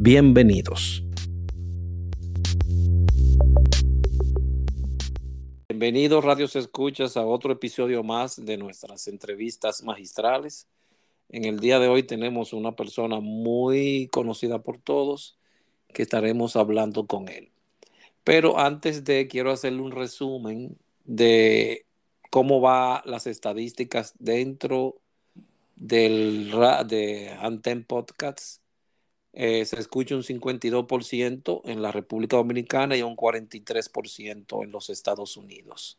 Bienvenidos. Bienvenidos radios escuchas a otro episodio más de nuestras entrevistas magistrales. En el día de hoy tenemos una persona muy conocida por todos que estaremos hablando con él. Pero antes de, quiero hacerle un resumen de cómo va las estadísticas dentro del de Anten Podcasts eh, se escucha un 52% en la República Dominicana y un 43% en los Estados Unidos.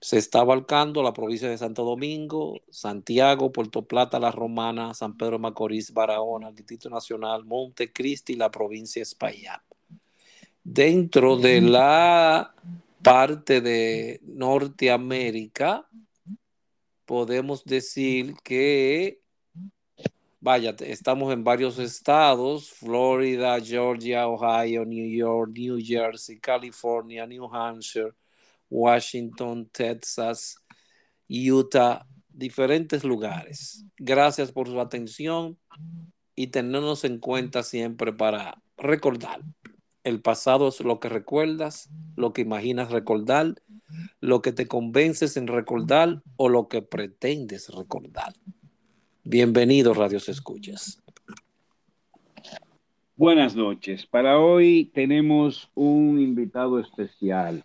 Se está abarcando la provincia de Santo Domingo, Santiago, Puerto Plata, La Romana, San Pedro Macorís, Barahona, el Distrito Nacional, Montecristi y la provincia de Espaillat. Dentro de la parte de Norteamérica, podemos decir que vaya, estamos en varios estados, Florida, Georgia, Ohio, New York, New Jersey, California, New Hampshire, Washington, Texas, Utah, diferentes lugares. Gracias por su atención y tenernos en cuenta siempre para recordar. El pasado es lo que recuerdas, lo que imaginas recordar, lo que te convences en recordar o lo que pretendes recordar. Bienvenidos, Radios Escuchas. Buenas noches. Para hoy tenemos un invitado especial.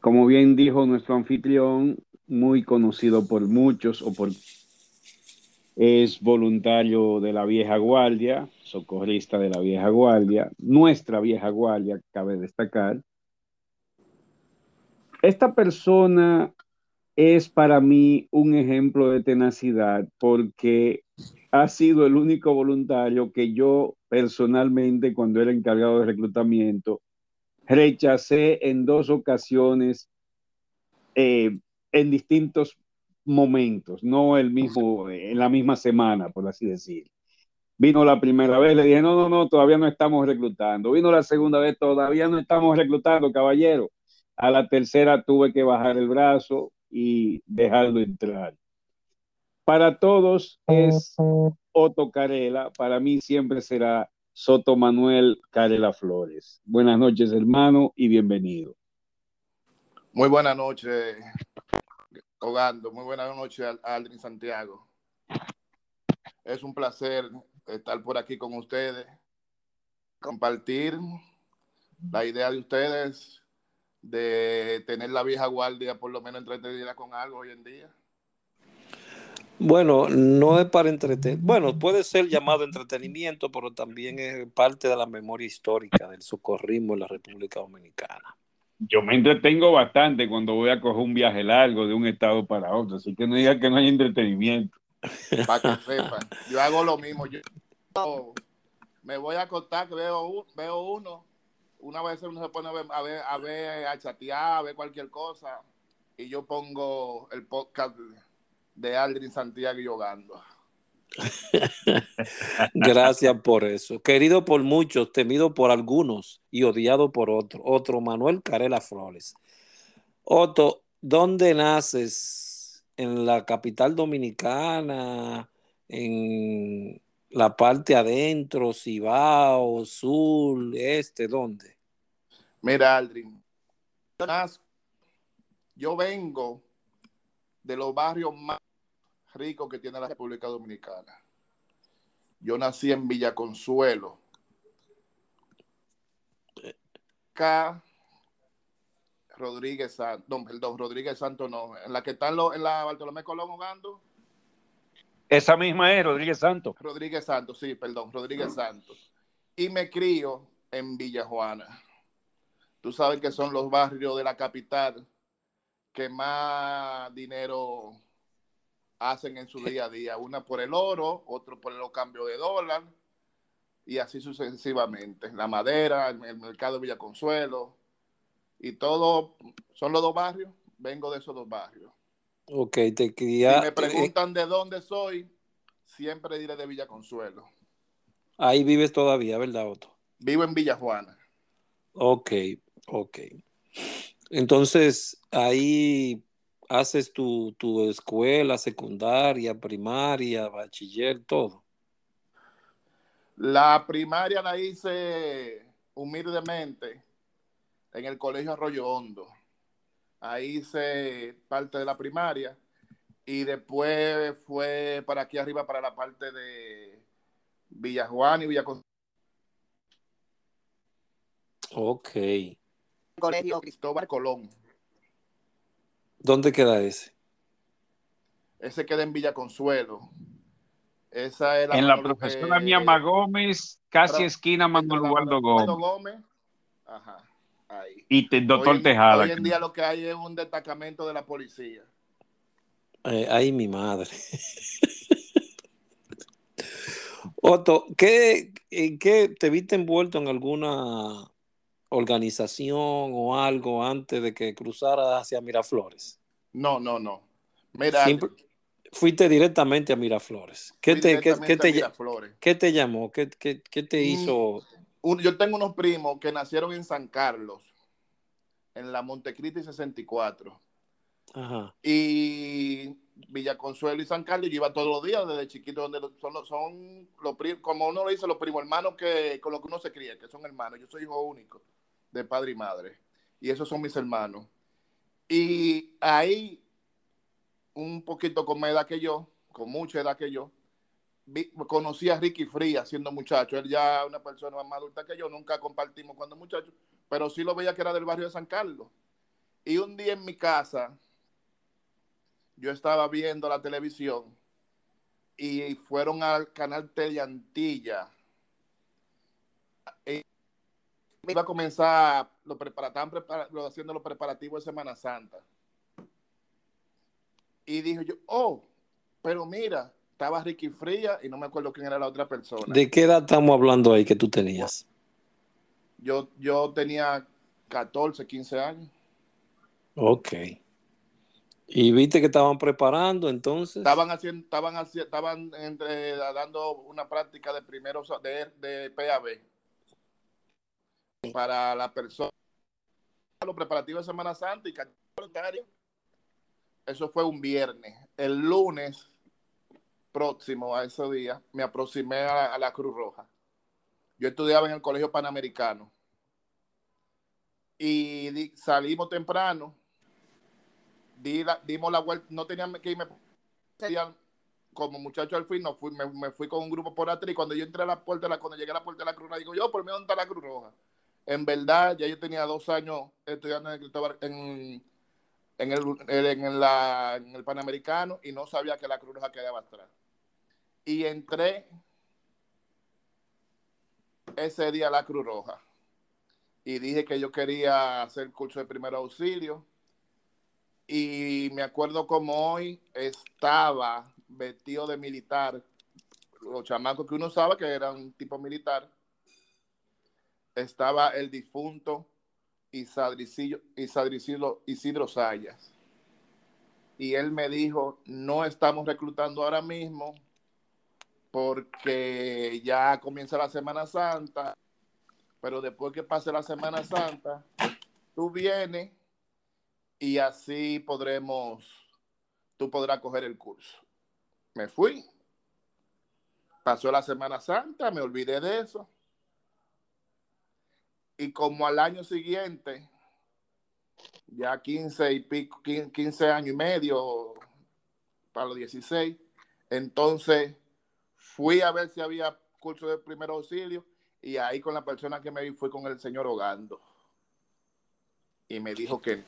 Como bien dijo nuestro anfitrión, muy conocido por muchos o por es voluntario de la vieja guardia, socorrista de la vieja guardia, nuestra vieja guardia, cabe destacar. Esta persona es para mí un ejemplo de tenacidad porque ha sido el único voluntario que yo personalmente, cuando era encargado de reclutamiento, rechacé en dos ocasiones eh, en distintos momentos, no el mismo, en la misma semana, por así decir. Vino la primera vez, le dije, no, no, no, todavía no estamos reclutando. Vino la segunda vez, todavía no estamos reclutando, caballero. A la tercera tuve que bajar el brazo, y dejarlo entrar. Para todos es Otto Carela, para mí siempre será Soto Manuel Carela Flores. Buenas noches, hermano, y bienvenido. Muy buenas noches, Hogando. Muy buenas noches, Aldrin Santiago. Es un placer estar por aquí con ustedes, compartir la idea de ustedes de tener la vieja guardia por lo menos entretenida con algo hoy en día? Bueno, no es para entretener. Bueno, puede ser llamado entretenimiento, pero también es parte de la memoria histórica del socorrismo en la República Dominicana. Yo me entretengo bastante cuando voy a coger un viaje largo de un estado para otro, así que no diga que no hay entretenimiento. Para que sepa, yo hago lo mismo. Yo me voy a acostar, veo, veo uno una vez uno se pone a ver, a ver, a chatear, a ver cualquier cosa, y yo pongo el podcast de Aldrin Santiago Yogando. Gracias por eso. Querido por muchos, temido por algunos y odiado por otros. Otro, Manuel Carela Flores. Otto, ¿dónde naces? ¿En la capital dominicana? ¿En la parte adentro? ¿Cibao? ¿Sur? ¿Este? ¿Dónde? Mira, Aldrin, yo vengo de los barrios más ricos que tiene la República Dominicana. Yo nací en Villa Consuelo. Acá, Rodríguez Santo, no, perdón, Rodríguez Santo no, en la que está en, la Bartolomé Colón jugando. Esa misma es Rodríguez Santo. Rodríguez Santo, sí, perdón, Rodríguez Santo. Y me crío en Villa Juana. Tú sabes que son los barrios de la capital que más dinero hacen en su día a día. Una por el oro, otro por los cambios de dólar. y así sucesivamente. La Madera, el, mercado de Villa Consuelo y todo, son los dos barrios, vengo de esos dos barrios. Ok, te quería... Si me preguntan de dónde soy, siempre diré de Villa Consuelo. Ahí vives todavía, ¿verdad, Otto? Vivo en Villa Juana. Ok, ok. Entonces, ahí haces tu, tu escuela secundaria, primaria, bachiller, todo. La primaria la hice humildemente en el Colegio Arroyo Hondo. Ahí hice parte de la primaria y después fue para aquí arriba, para la parte de Villa Juan y Villa Ok. Colegio Cristóbal Colón. ¿Dónde queda ese? Ese queda en Villa Consuelo. Esa era en la profesora Miama Gómez, casi esquina Manuel Eduardo Gómez. Ajá, ahí. Y doctor Tejada. Hoy en día lo que hay es un destacamento de la policía. Eh, ay, mi madre. Otto, ¿qué, ¿qué te viste envuelto en alguna organización o algo antes de que cruzara hacia Miraflores? No, no, no. Mira, fuiste directamente a Miraflores. ¿Qué te, qué, te, ¿qué te, llamó? ¿Qué, qué, te mm, yo tengo unos primos que nacieron en San Carlos, en la Montecristi 64. Ajá. Y Villaconsuelo y San Carlos, yo iba todos los días desde chiquito, donde son, son los primos, como uno lo dice, los primos hermanos que, con los que uno se cría, que son hermanos. Yo soy hijo único de padre y madre. Y esos son mis hermanos. Y ahí, un poquito con más edad que yo, con mucha edad que yo, conocí a Ricky Fría siendo muchacho. Él ya una persona más adulta que yo, nunca compartimos cuando muchacho, pero sí lo veía que era del barrio de San Carlos. Y un día en mi casa, yo estaba viendo la televisión y fueron al canal Teleantilla. Y iba a comenzar lo preparativos, haciendo los preparativos de Semana Santa. Y dijo yo, oh, pero mira, estaba Ricky Fría y no me acuerdo quién era la otra persona. ¿De qué edad estamos hablando ahí que tú tenías? Yo, yo tenía 14, 15 años. Ok. ¿Y viste que estaban preparando entonces? Estaban haciendo, estaban haciendo, estaban entre, dando una práctica de primeros de, de PAB para la persona los preparativos de Semana Santa y eso fue un viernes. El lunes próximo a ese día me aproximé a, la Cruz Roja. Yo estudiaba en el Colegio Panamericano y salimos temprano, dimos la vuelta, no teníamos que irme como muchacho al fin, no fui, me, fui con un grupo por atrás y cuando yo entré a la puerta, cuando llegué a la puerta de la Cruz Roja, digo yo, por mí, ¿dónde está la Cruz Roja? En verdad, ya yo tenía dos años estudiando en el, en, el, en, la, en el Panamericano y no sabía que la Cruz Roja quedaba atrás. Y entré ese día a la Cruz Roja y dije que yo quería hacer curso de primer auxilio. Y me acuerdo como hoy estaba vestido de militar, los chamacos que uno sabe que eran un tipo militar estaba el difunto Isidro, Isidro Sayas. Y él me dijo, no estamos reclutando ahora mismo porque ya comienza la Semana Santa, pero después que pase la Semana Santa, tú vienes y así podremos, tú podrás coger el curso. Me fui. Pasó la Semana Santa, me olvidé de eso y como al año siguiente, ya 15 y pico, 15 años y medio, para los 16, entonces fui a ver si había curso de primer auxilio y ahí con la persona que me vi fue con el señor Ogando. Y me dijo que...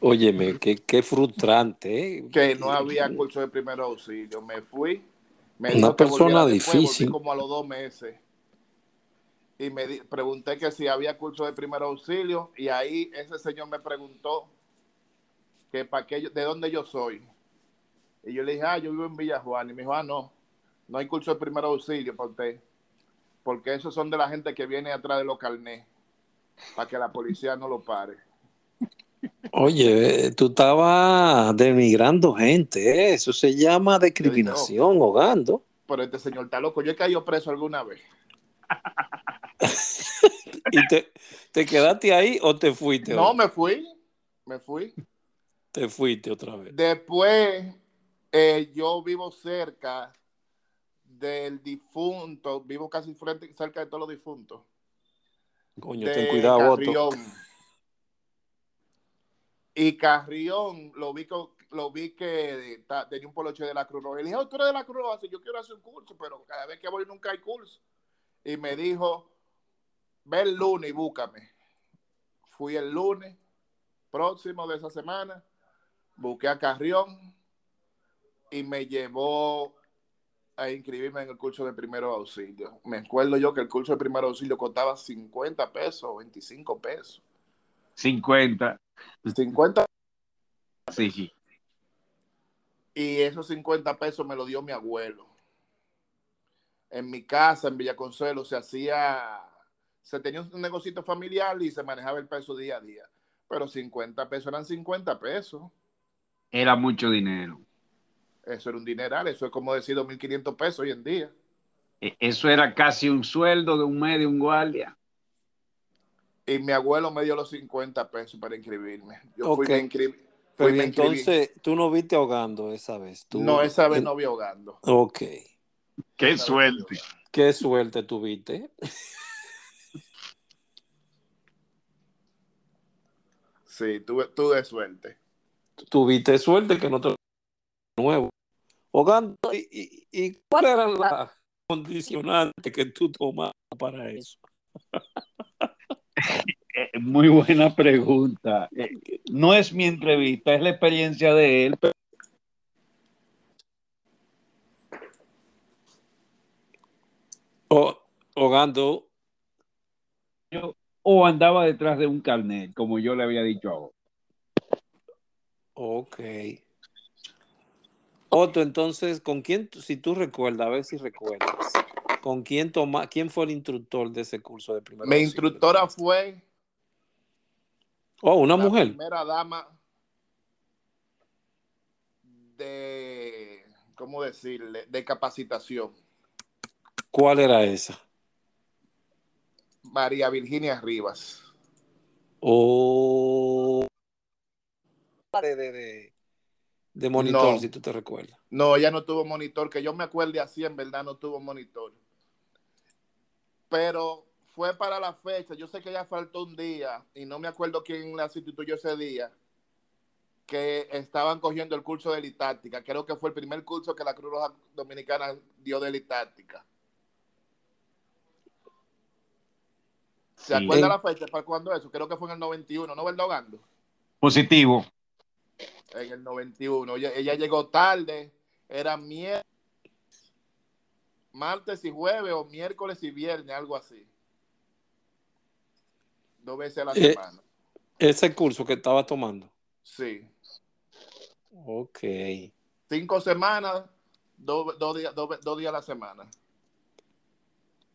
Óyeme, qué, qué frustrante. ¿eh? Que no había curso de primer auxilio. Me fui. Me Una persona difícil. como a los dos meses y me pregunté que si había curso de primer auxilio y ahí ese señor me preguntó que para qué de dónde yo soy. Y yo le dije, ah, yo vivo en Villa Juan. Y me dijo, ah, no, no hay curso de primer auxilio para usted. porque esos son de la gente que viene atrás de los carnés, para que la policía no lo pare. Oye, tú estabas denigrando gente, ¿eh? eso se llama discriminación, hogando. Pero este señor está loco, yo he caído preso alguna vez. ¿Y te, te, quedaste ahí o te fuiste? No, me fui, me fui. Te fuiste otra vez. Después, eh, yo vivo cerca del difunto, vivo casi frente, cerca de todos los difuntos. Coño, ten cuidado, Otto. Y Carrión, lo vi, lo vi que tenía un poloche de la Cruz Roja. Y le dije, oh, tú eres de la Cruz Roja, yo quiero hacer un curso, pero cada vez que voy nunca hay curso. Y me dijo, ve el lunes y búscame. Fui el lunes próximo de esa semana, busqué a Carrión y me llevó a inscribirme en el curso de primero auxilio. Me acuerdo yo que el curso de primero auxilio costaba 50 pesos, 25 pesos. 50. 50. Sí, sí. Y esos 50 pesos me lo dio mi abuelo. En mi casa, en Villaconsuelo, se hacía, se tenía un negocito familiar y se manejaba el peso día a día. Pero 50 pesos eran 50 pesos. Era mucho dinero. Eso era un dineral, eso es como decir 2.500 pesos hoy en día. E, eso era casi un sueldo de un medio, un guardia. Y mi abuelo me dio los 50 pesos para inscribirme. Yo fui a inscribir. Pero entonces, tú no viste ahogando esa vez. No, esa vez no vi ahogando. Ok. Qué suerte. Qué suerte tuviste. sí, tuve, tuve suerte. Tuviste suerte que no te nuevo. ¿Y, y, cuál era la condicionante que tú tomabas para eso? Eh, muy buena pregunta. Eh, no es mi entrevista, es la experiencia de él. O, ahogando. o andaba detrás de un carnet, como yo le había dicho ahora. Ok. Otto, entonces, ¿con quién, si tú recuerdas, a ver si recuerdas, ¿con quién toma, quién fue el instructor de ese curso de primera Mi instructora fue Oh, una la mujer. Primera dama de, ¿cómo decirle? De capacitación. ¿Cuál era esa? María Virginia Rivas. O oh, de, de, de, monitor, si tú te recuerdas. No, ella no tuvo monitor, que yo me acuerde así, en verdad no tuvo monitor. Pero fue para la fecha, yo sé que ya faltó un día y no me acuerdo quién la sustituyó ese día, que estaban cogiendo el curso de litáctica. Creo que fue el primer curso que la Cruz Roja Dominicana dio de litáctica. ¿Se acuerda la fecha para cuándo eso? Creo que fue en el 91, ¿no, Verdogando? Positivo. En el 91. Ella, ella llegó tarde, era miércoles, martes y jueves o miércoles y viernes, algo así dos veces a la eh, semana. ¿Ese curso que estaba tomando? Sí. Ok. Cinco semanas, dos, días, dos, días a la semana.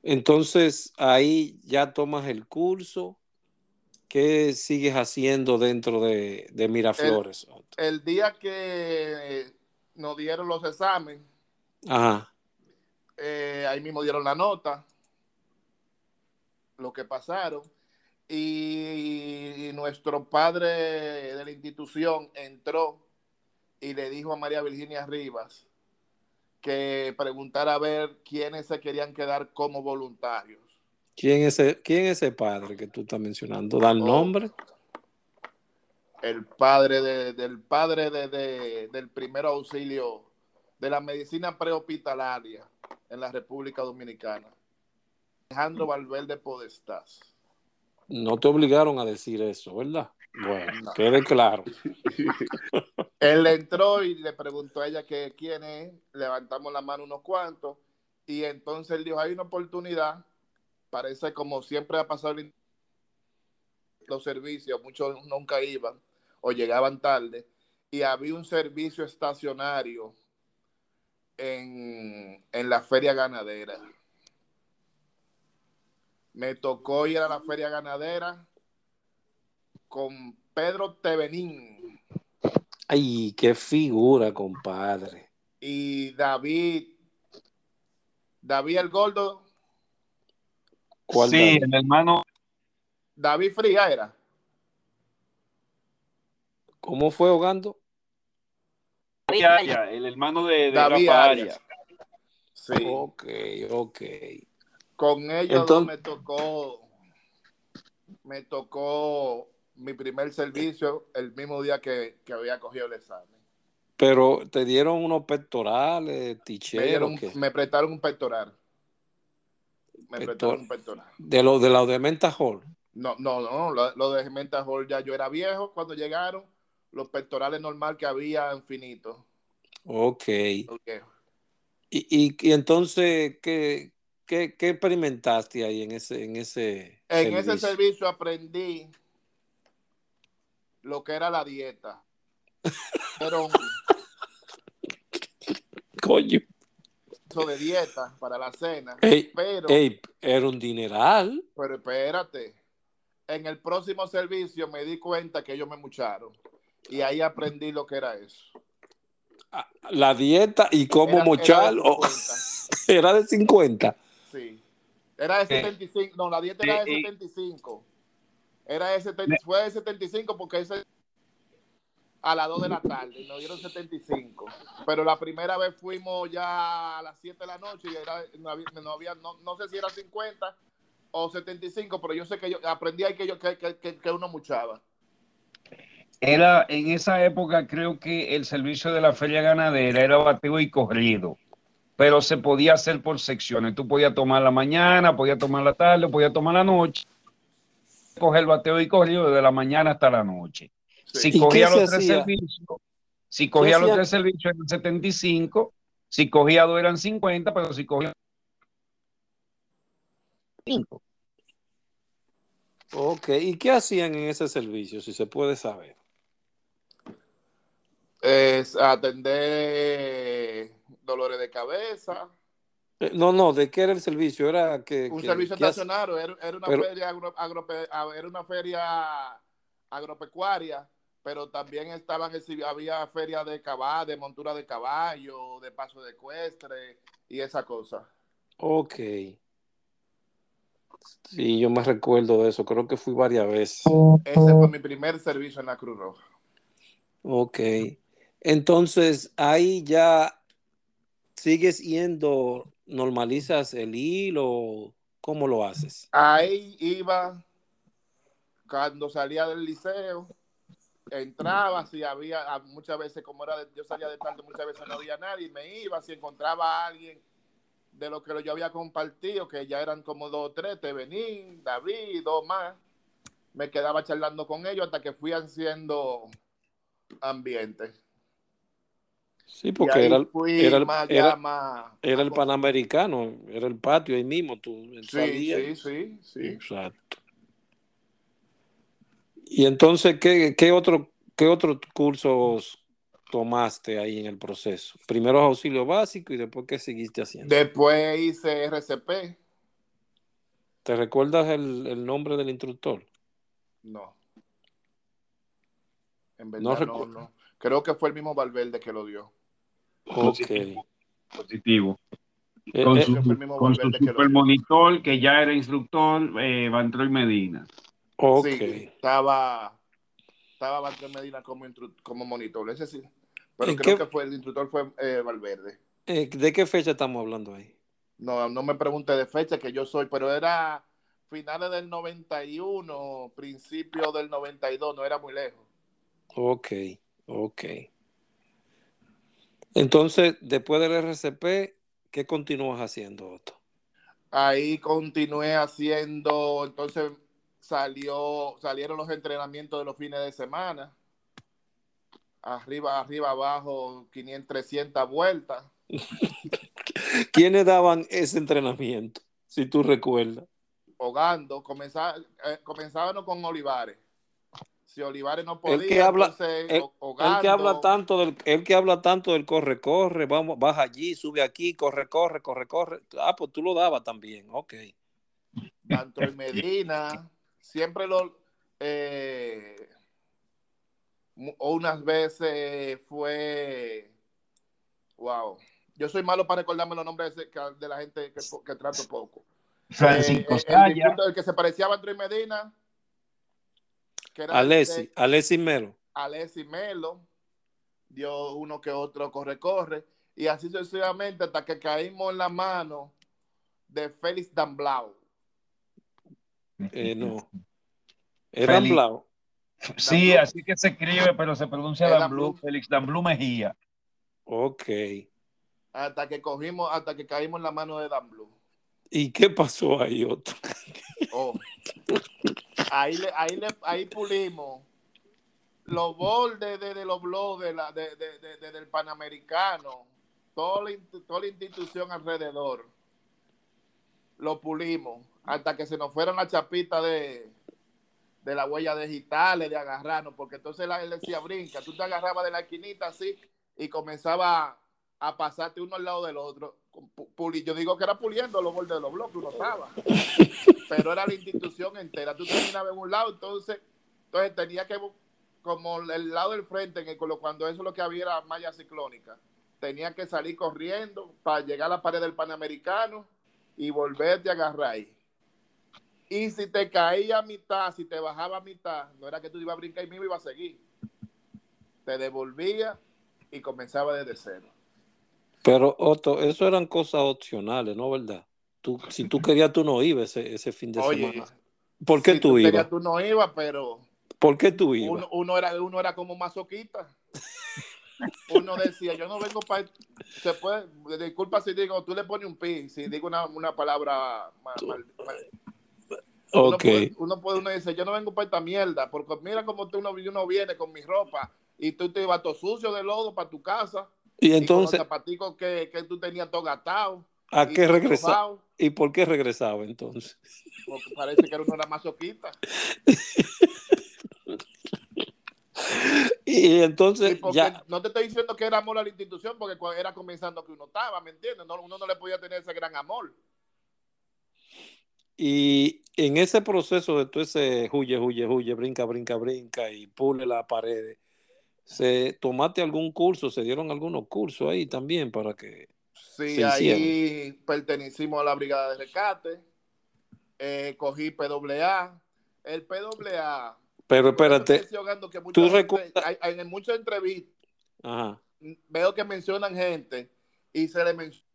Entonces, ahí ya tomas el curso. ¿Qué sigues haciendo dentro de, Miraflores? El, día que nos dieron los exámenes, Ajá. Eh, ahí mismo dieron la nota, lo que pasaron y nuestro padre de la institución entró y le dijo a María Virginia Rivas que preguntara a ver quiénes se querían quedar como voluntarios. ¿Quién es, ese, quién es ese padre que tú estás mencionando? ¿Da el oh. nombre? El padre del padre de, del primer auxilio de la medicina prehospitalaria en la República Dominicana. Alejandro Valverde Podestás. No te obligaron a decir eso, ¿verdad? Bueno, quede claro. Él entró y le preguntó a ella que quién es, levantamos la mano unos cuantos, y entonces él dijo, hay una oportunidad, parece como siempre ha pasado los servicios, muchos nunca iban o llegaban tarde, y había un servicio estacionario en, en la feria ganadera me tocó ir a la feria ganadera con Pedro Tevenín. Ay, qué figura, compadre. Y David, David el Gordo. ¿Cuál sí, David? el hermano. David Fría era. ¿Cómo fue ahogando? el hermano de, de David Arias. Sí. Ok, ok. Con ellos Entonces... me tocó, me tocó mi primer servicio el mismo día que, que había cogido el examen. Pero te dieron unos pectorales, ticheros. Me, me prestaron un pectoral. Me Pector... prestaron un pectoral. ¿De lo de la de Menta Hall? No, no, no. Lo, lo de Menta Hall ya yo era viejo cuando llegaron. Los pectorales normal que había infinitos. Ok. okay. Y, y, y, entonces, ¿qué, qué, ¿qué, experimentaste ahí en ese, en ese En servicio? ese servicio aprendí lo que era la dieta. Pero. Coño. De dieta para la cena. Ey, pero. Ey, era un dineral. Pero espérate. En el próximo servicio me di cuenta que ellos me mucharon. Y ahí aprendí lo que era eso. La dieta y cómo era, mochar. Era de 50. Sí. Era de 75. Eh, no, la dieta era de 75. Era de 70, fue de 75 porque ese a las 2 de la tarde nos dieron 75. Pero la primera vez fuimos ya a las 7 de la noche y era, no, había, no, había, no, no, sé si era 50 o 75, pero yo sé que yo aprendí ahí que, yo, que, que, que uno muchaba. Era en esa época, creo que el servicio de la feria ganadera era bateo y corrido, pero se podía hacer por secciones. Tú podías tomar la mañana, podías tomar la tarde, podías tomar la noche coger bateo y corrido desde la mañana hasta la noche. Si cogía los tres servicios, si cogía los tres servicios eran 75, si cogía dos eran 50, pero si cogía 5. Ok, ¿y qué hacían en ese servicio, si se puede saber? Es atender dolores de cabeza, eh, no, no, ¿de qué era el servicio? Era que un que, servicio estacionario, era, era, una pero, feria agro, era una feria agropecuaria, pero también estaban había feria de caballo, de montura de caballo, de paso de ecuestre y esa cosa. Ok. Sí, yo me recuerdo de eso, creo que fui varias veces. Ese fue mi primer servicio en la Cruz Roja. Ok. Entonces, ahí ya sigues yendo normalizas el hilo? ¿Cómo lo haces? Ahí iba, cuando salía del liceo, entraba, si había, ah, muchas veces como era, de, yo salía de tarde, muchas veces no había nadie, me iba, si encontraba a alguien de lo que yo había compartido, que ya eran como dos o tres, Tevenín, David, dos más, me quedaba charlando con ellos hasta que fui haciendo ambiente. Sí, porque era, era, el, era, más, era el Panamericano, era el patio ahí mismo. Tú sí, sí, sí, sí. Exacto. Y entonces, ¿qué, qué, otro, ¿qué otros cursos tomaste ahí en el proceso? Primero auxilio básico y después, ¿qué seguiste haciendo? Después hice RCP. ¿Te recuerdas el, el nombre del instructor? No. En verdad, no, no, no. Creo que fue el mismo Valverde que lo dio. Ok. Positivo. Eh, con eh, su, con su super monitor, que ya era instructor, eh, Bantroy Medina. Ok. Sí, estaba, estaba Medina como, como monitor, ese sí. Pero creo qué? que fue el instructor fue eh, Valverde. Eh, ¿De qué fecha estamos hablando ahí? No, no me pregunte de fecha, que yo soy, pero era finales del 91, principio del 92, no era muy lejos. Ok, ok. Entonces, después del RCP, ¿qué continúas haciendo, Otto? Ahí continué haciendo, entonces salió, salieron los entrenamientos de los fines de semana. Arriba, arriba, abajo, 500, 300 vueltas. ¿Quiénes daban ese entrenamiento? Si tú recuerdas. Hogando, comenzaba, eh, comenzábamos con Olivares si Olivares no podía, el que habla, entonces, el, el, que habla tanto del, el que habla tanto del corre, corre, vamos, baja allí, sube aquí, corre, corre, corre, corre. Ah, pues tú lo dabas también, ok. tanto en Medina, siempre lo, eh, unas veces fue, wow, yo soy malo para recordarme los nombres de, la gente que, trato poco. Francisco eh, el, que se parecía a Andrés Medina. Que era Alessi, Alessi Melo. Alessi Melo. Dio uno que otro corre, corre. Y así sucesivamente hasta que caímos en la mano de Félix Damblau. Eh, no. ¿Es Damblau? Sí, así que se escribe, pero se pronuncia Damblau, Félix Damblau Mejía. Ok. Hasta que cogimos, hasta que caímos en la mano de Damblau. ¿Y qué pasó ahí, otro? Oh. Ahí, ahí, ahí pulimos los bordes de, los blogs de la, de, del Panamericano, toda la, toda la institución alrededor, lo pulimos hasta que se nos fueron las chapitas de, de la huella digital, de agarrarnos, porque entonces él decía, brinca, tú te agarrabas de la esquinita así y comenzaba a pasarte uno al lado del otro. Yo digo que era puliendo los bordes de los bloques, uno estaba. Pero era la institución entera. Tú terminabas en un lado, entonces, entonces tenía que, como el lado del frente, en el, cuando eso lo que había era malla ciclónica, tenía que salir corriendo para llegar a la pared del Panamericano y volverte a agarrar ahí. Y si te caía a mitad, si te bajaba a mitad, no era que tú ibas a brincar y mismo iba a seguir. Te devolvía y comenzaba desde cero. Pero Otto, eso eran cosas opcionales, ¿no? ¿Verdad? Tú, si tú querías, tú no ibas ese, fin de semana. ¿Por qué tú, ibas? tú no ibas, pero... ¿Por qué tú ibas? Uno, era, uno era como masoquista. uno decía, yo no vengo para... Se puede, disculpa si digo, tú le pones un pi, si digo una, una palabra mal, uno, puede, uno puede, uno dice, yo no vengo para esta mierda, porque mira cómo tú uno, uno viene con mi ropa y tú te ibas todo sucio de lodo para tu casa. Y entonces. Y los zapaticos que, que tú tenías todo gastado. ¿A qué regresaba? ¿Y por qué regresaba entonces? Porque parece que era una masoquista. y entonces ya... no te estoy diciendo que era amor a la institución porque era comenzando que uno estaba, ¿me entiendes? No, uno no le podía tener ese gran amor. Y en ese proceso de todo ese huye, huye, huye, brinca, brinca, brinca y pule la pared, ¿se tomaste algún curso? ¿Se dieron algunos cursos ahí también para que Sí, ahí pertenecimos a la brigada de rescate, eh, cogí PWA, el PWA. Pero espérate, tú recuerdas... en muchas entrevistas veo que mencionan gente y se le menciona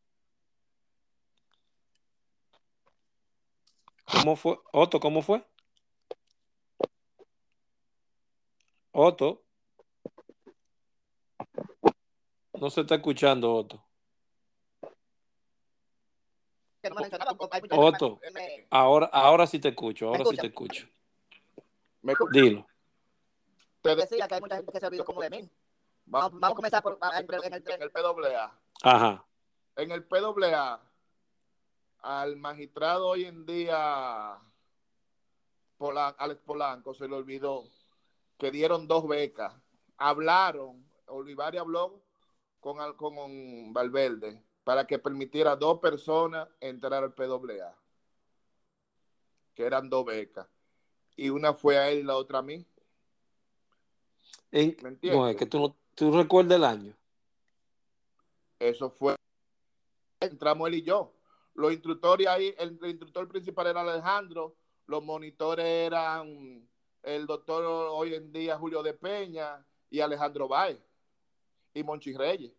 ¿Cómo fue? Otto, ¿cómo fue? Otto. No se está escuchando, Otto. Otto, ahora, ahora sí te escucho, ahora sí te escucho. Dilo. Te decía que hay mucha gente que se olvidó como de mí. Vamos, vamos a comenzar por, en, el, en el PWA. Ajá. En el PWA al magistrado hoy en día, Alex Polanco, se le olvidó que dieron dos becas. Hablaron, Olivari habló con, con Valverde para que permitiera a dos personas entrar al PWA, que eran dos becas. Y una fue a él y la otra a mí. ¿Me entiendes? que tú, tú recuerdas el año. Eso fue. Entramos él y yo los instructores ahí, el, instructor principal era Alejandro, los monitores eran el doctor hoy en día Julio de Peña y Alejandro Bay y Monchi Reyes.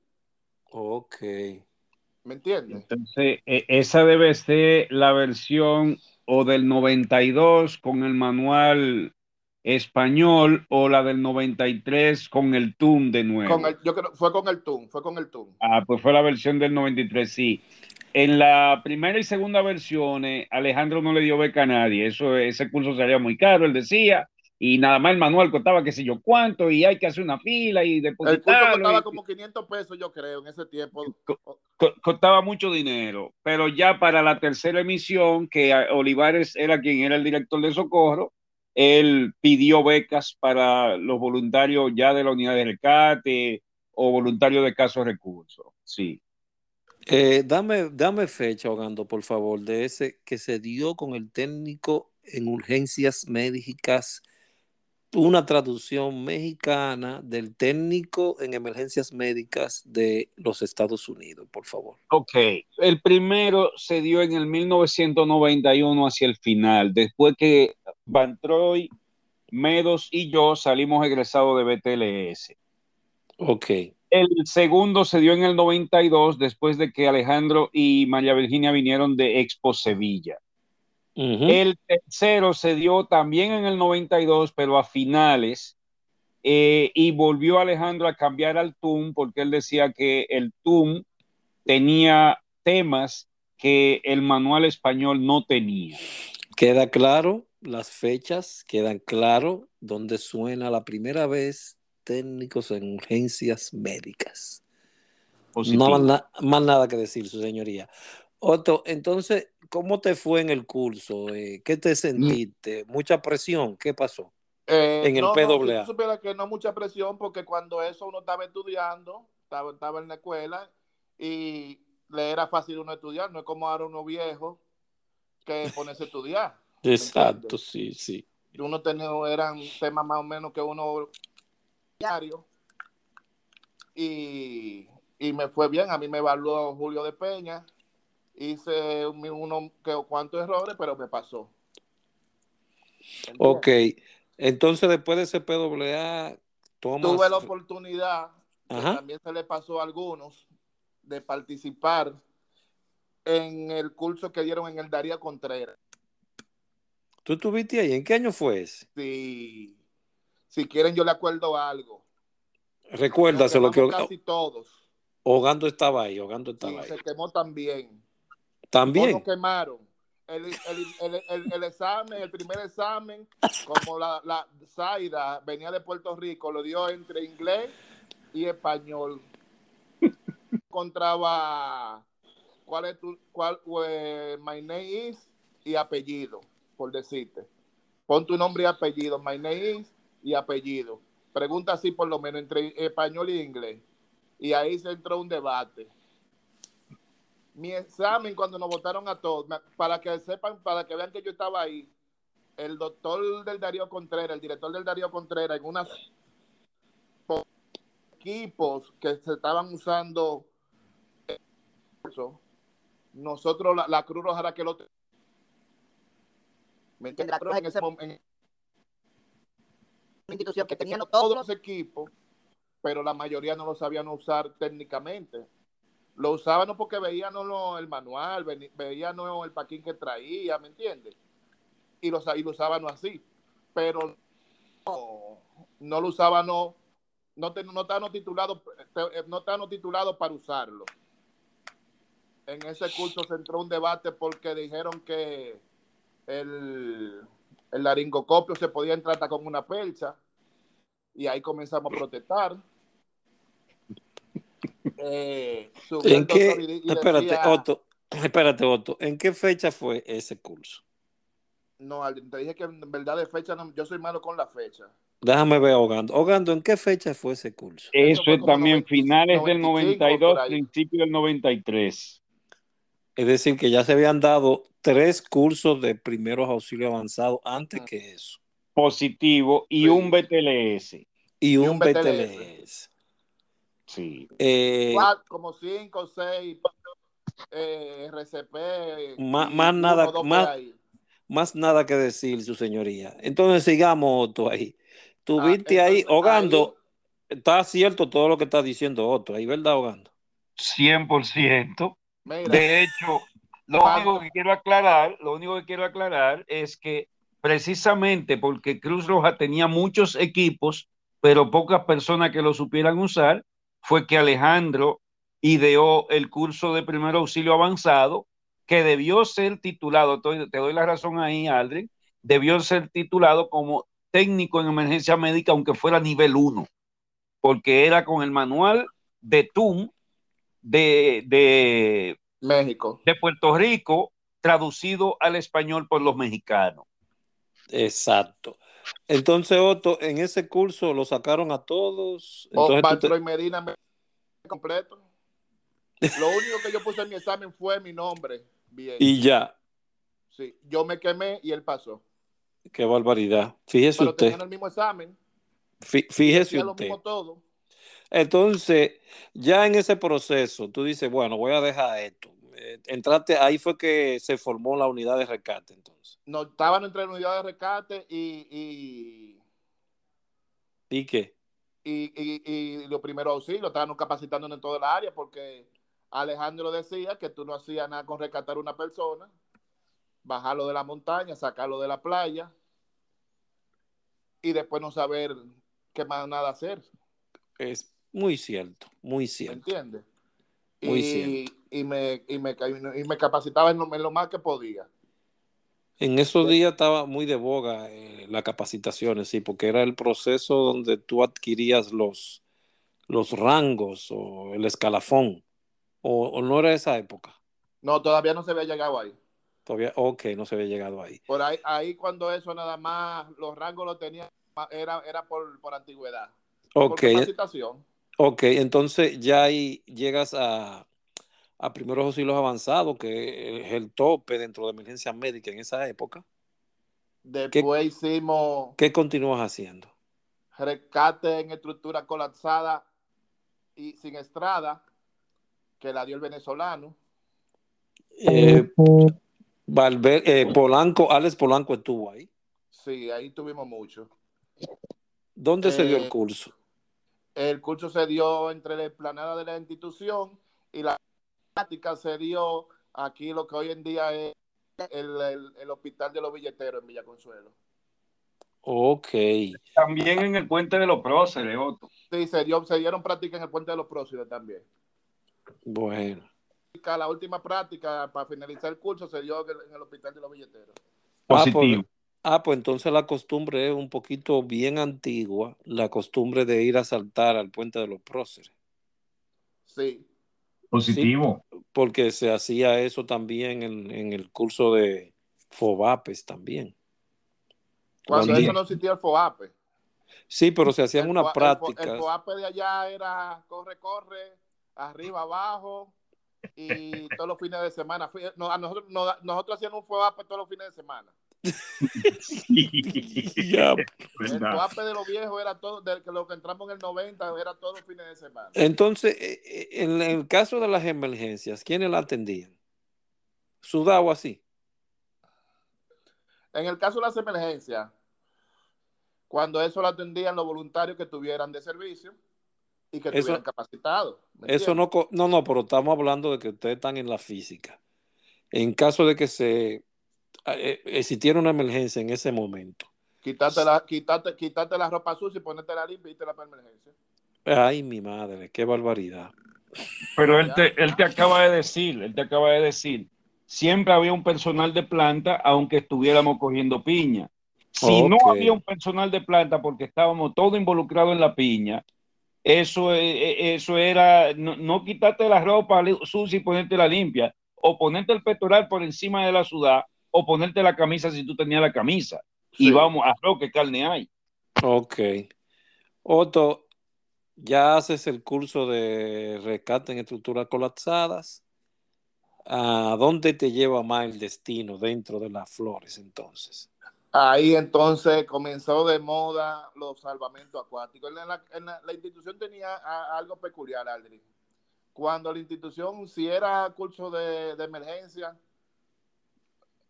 Ok. ¿Me entiendes? Entonces, e, esa debe ser la versión o del 92 con el manual español o la del 93 con el TUM de nuevo. Con yo creo, fue con el TUM, fue con el TUM. Ah, pues fue la versión del 93, sí. En la primera y segunda versiones, Alejandro no le dio beca a nadie. Eso, ese curso salía muy caro, él decía, y nada más el manual costaba qué sé yo cuánto, y hay que hacer una fila y depositarlo. El curso costaba como 500 pesos, yo creo, en ese tiempo. costaba mucho dinero, pero ya para la tercera emisión, que Olivares era quien era el director de Socorro, él pidió becas para los voluntarios ya de la unidad de rescate o voluntarios de casos recursos, sí. Eh, dame, dame fecha, Ogando, por favor, de ese que se dio con el técnico en urgencias médicas, una traducción mexicana del técnico en emergencias médicas de los Estados Unidos, por favor. Ok, el primero se dio en el 1991 hacia el final, después que Van Troy, Medos y yo salimos egresados de BTLS. Ok. El segundo se dio en el 92, después de que Alejandro y María Virginia vinieron de Expo Sevilla. El tercero se dio también en el 92, pero a finales, eh, y volvió Alejandro a cambiar al TUM porque él decía que el TUM tenía temas que el manual español no tenía. Queda claro las fechas, quedan claro donde suena la primera vez técnicos en urgencias médicas. Positivo. No más, na- más nada que decir, su señoría. Otto, entonces, ¿cómo te fue en el curso? Eh, ¿Qué te sentiste? ¿Mucha presión? ¿Qué pasó? Eh, En el no, no, tú supieras que no mucha presión, porque cuando eso uno estaba estudiando, estaba, estaba en la escuela y le era fácil uno estudiar, no es como ahora uno viejo que ponerse a estudiar. ¿me Exacto, entiendes? sí, sí. Y uno tenía, eran temas más o menos que uno diario y, y me fue bien, a mí me evaluó Julio de Peña, hice un- uno que cuantos errores, pero me pasó. ¿Entiendes? Ok, entonces después de ese PWA, tomas... Tuve la oportunidad, Ajá. también se le pasó a algunos, de participar en el curso que dieron en el Daría Contreras. ¿Tú estuviste ahí? ¿En qué año fue ese? Si, si quieren, yo le acuerdo algo. Recuérdase lo que casi todos. Hogando estaba ahí, Hogando Sí, estaba ahí. se quemó también. También. nos quemaron. El, el, el, el, examen, el primer examen, como la, la Zaida venía de Puerto Rico, lo dio entre inglés y español. Encontraba cuál es tu, cuál, eh, my name is y apellido, por decirte. Pon tu nombre y apellido, my name is y apellido. Pregunta así por lo menos entre español y inglés. Y ahí se entró un debate mi examen cuando nos votaron a todos, para que sepan, para que vean que yo estaba ahí, el doctor del Darío Contreras, el director del Darío Contreras, en unos equipos que se estaban usando, nosotros, la, la Cruz Roja era que lo ¿Me entiendes? La Cruz Roja en ese momento, en una institución que tenía todos los equipos, pero la mayoría no lo sabían usar técnicamente. Lo usaban no porque veían lo- el manual, veían no el paquín que traía, ¿me entiendes? Y lo, y lo usaban no así. Pero no, no lo usaban, no, no, te- no estaban titulados no estaban titulados para usarlo. En ese curso se entró un debate porque dijeron que el, el laringocopio se podía entrar hasta con una percha y ahí comenzamos a protestar. Eh, ¿En qué? y Espérate, decía- Otto. Espérate, Otto. ¿En qué fecha fue ese curso? No, te dije que en verdad de fecha no- yo soy malo con la fecha. Déjame ver Hogando. Hogando, ¿en qué fecha fue ese curso? Eso es también 90, finales del 95 92, por ahí. principio del 93. Es decir, que ya se habían dado tres cursos de primeros auxilios avanzados antes que eso. Positivo y Sí. un BTLS. Y un, un BTLS. BTLS. Sí. Eh, Cuatro, como cinco o seis eh, RCP. Más- y más uno nada- más- ahí. más nada que decir, su señoría. Entonces sigamos, Otto, ahí. Tuviste Ah, ahí, entonces, Hogando. Está cierto todo lo que está diciendo Otto, ahí, ¿verdad, Hogando? 100%. Mira, De hecho, lo único que quiero aclarar, lo único que quiero aclarar es que precisamente porque Cruz Roja tenía muchos equipos, pero pocas personas que lo supieran usar, fue que Alejandro ideó el curso de primer auxilio avanzado, que debió ser titulado, te doy la razón ahí, Aldrin, debió ser titulado como técnico en emergencia médica, aunque fuera nivel 1, porque era con el manual de TUM de, de, México. de Puerto Rico traducido al español por los mexicanos. Exacto. Entonces, Otto, en ese curso lo sacaron a todos. O Entonces, te- Bartolo y Medina me- completo. Lo único que yo puse en mi examen fue mi nombre. Bien. Y ya. Sí, yo me quemé y él pasó. Qué barbaridad. Fíjese Pero usted. tenían el mismo examen. Fí- Fíjese hacía lo usted. mismo todo. Entonces, ya en ese proceso, tú dices, bueno, voy a dejar esto. Eh, entraste, ahí fue que se formó la unidad de rescate, entonces. No, estaban entre la unidad de rescate y, y, ¿Y qué? y, y, y los primeros auxilios. Estaban capacitando en toda la área porque Alejandro decía que tú no hacías nada con rescatar a una persona, bajarlo de la montaña, sacarlo de la playa y después no saber qué más nada hacer. Es muy cierto, muy ¿Me cierto. entiendes? Muy y, cierto. y, me, y, me, y me capacitaba en lo, en lo más que podía. En esos días estaba muy de boga eh, las capacitaciones, sí, porque era el proceso donde tú adquirías los, los rangos o el escalafón. O, o no era esa época. No, todavía no se había llegado ahí. Todavía, ok, no se había llegado ahí. Por ahí, ahí cuando eso nada más, los rangos los tenía, era, era por, por antigüedad. Ok, Por capacitación. Ok, entonces ya ahí llegas a, a primeros auxilios avanzados, que es el tope dentro de emergencia médica en esa época. Después hicimos ¿Qué continúas haciendo? rescate en estructura colapsada y sin estrada, que la dio el venezolano. Eh, Valver- eh, Polanco, Alex Polanco estuvo ahí. Sí, ahí tuvimos mucho. ¿Dónde se dio el Eh, curso? El curso se dio entre la explanada de la institución y la práctica se dio aquí lo que hoy en día es el, el- el hospital de los billeteros en Villa Consuelo. Ok, También en el puente de los próceres, Otto. Sí, se, dio, se dieron prácticas en el puente de los próceres también. bueno. La última práctica para finalizar el curso se dio en el, en el hospital de los billeteros. Ah, Positivo. pues, ah, pues entonces la costumbre es un poquito bien antigua, la costumbre de ir a saltar al puente de los próceres, Sí, Positivo. porque se hacía eso también en, en el curso de FOBAPES también. cuando eso no existía el FOAPE. Sí, pero se hacían unas prácticas. El FOAPE de allá era corre, corre, arriba, abajo, y todos los fines de semana. Fui- no, a nosotros, no- nosotros hacíamos un FOAPE todos los fines de semana. El FOAPE de los viejos era todo, de lo que entramos en el 90 era todos los fines de semana. Entonces, eh, eh, en el caso de las emergencias, ¿quiénes la atendían? ¿Sudado así? En el caso de las emergencias, cuando eso lo atendían los voluntarios que tuvieran de servicio y que Eso- estuvieran capacitados. ¿me Eso no, no, no, pero estamos hablando de que ustedes están en la física. En caso de que se existiera una emergencia en ese momento, Quitarte la, quitarte, quitarte la ropa sucia y ponerte la limpia y irte la para emergencia. ay, mi madre, qué barbaridad. Pero él te, él te acaba de decir, él te acaba de decir, siempre había un personal de planta aunque estuviéramos cogiendo piña. Si no había un personal de planta porque estábamos todos involucrados en la piña, eso, eh, eso era no, no quitarte la ropa sucia y ponerte la limpia, o ponerte el pectoral por encima de la sudad, o ponerte la camisa si tú tenías la camisa. Y vamos, a lo que carne hay. Ok. Otto, ya haces el curso de rescate en estructuras colapsadas. ¿A dónde te lleva más el destino dentro de las flores entonces? Ahí entonces comenzó de moda los salvamentos acuáticos. En la, en la- la institución tenía a- algo peculiar, Aldrin. Cuando la institución, si era curso de, de emergencia,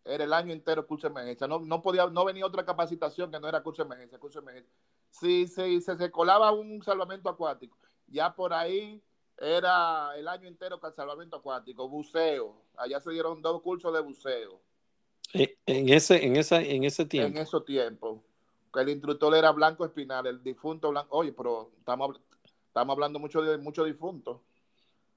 era el año entero curso de emergencia. No, no, podía, no venía otra capacitación que no era curso de emergencia, curso de emergencia. Si se se, se colaba un salvamento acuático, ya por ahí era el año entero con salvamento acuático, buceo. Allá se dieron dos cursos de buceo Eh, En ese, en esa, en ese en tiempo. esos tiempos. Que el instructor era Blanco Espinal, el difunto Blanco. Oye, pero estamos, estamos hablando mucho de muchos difuntos.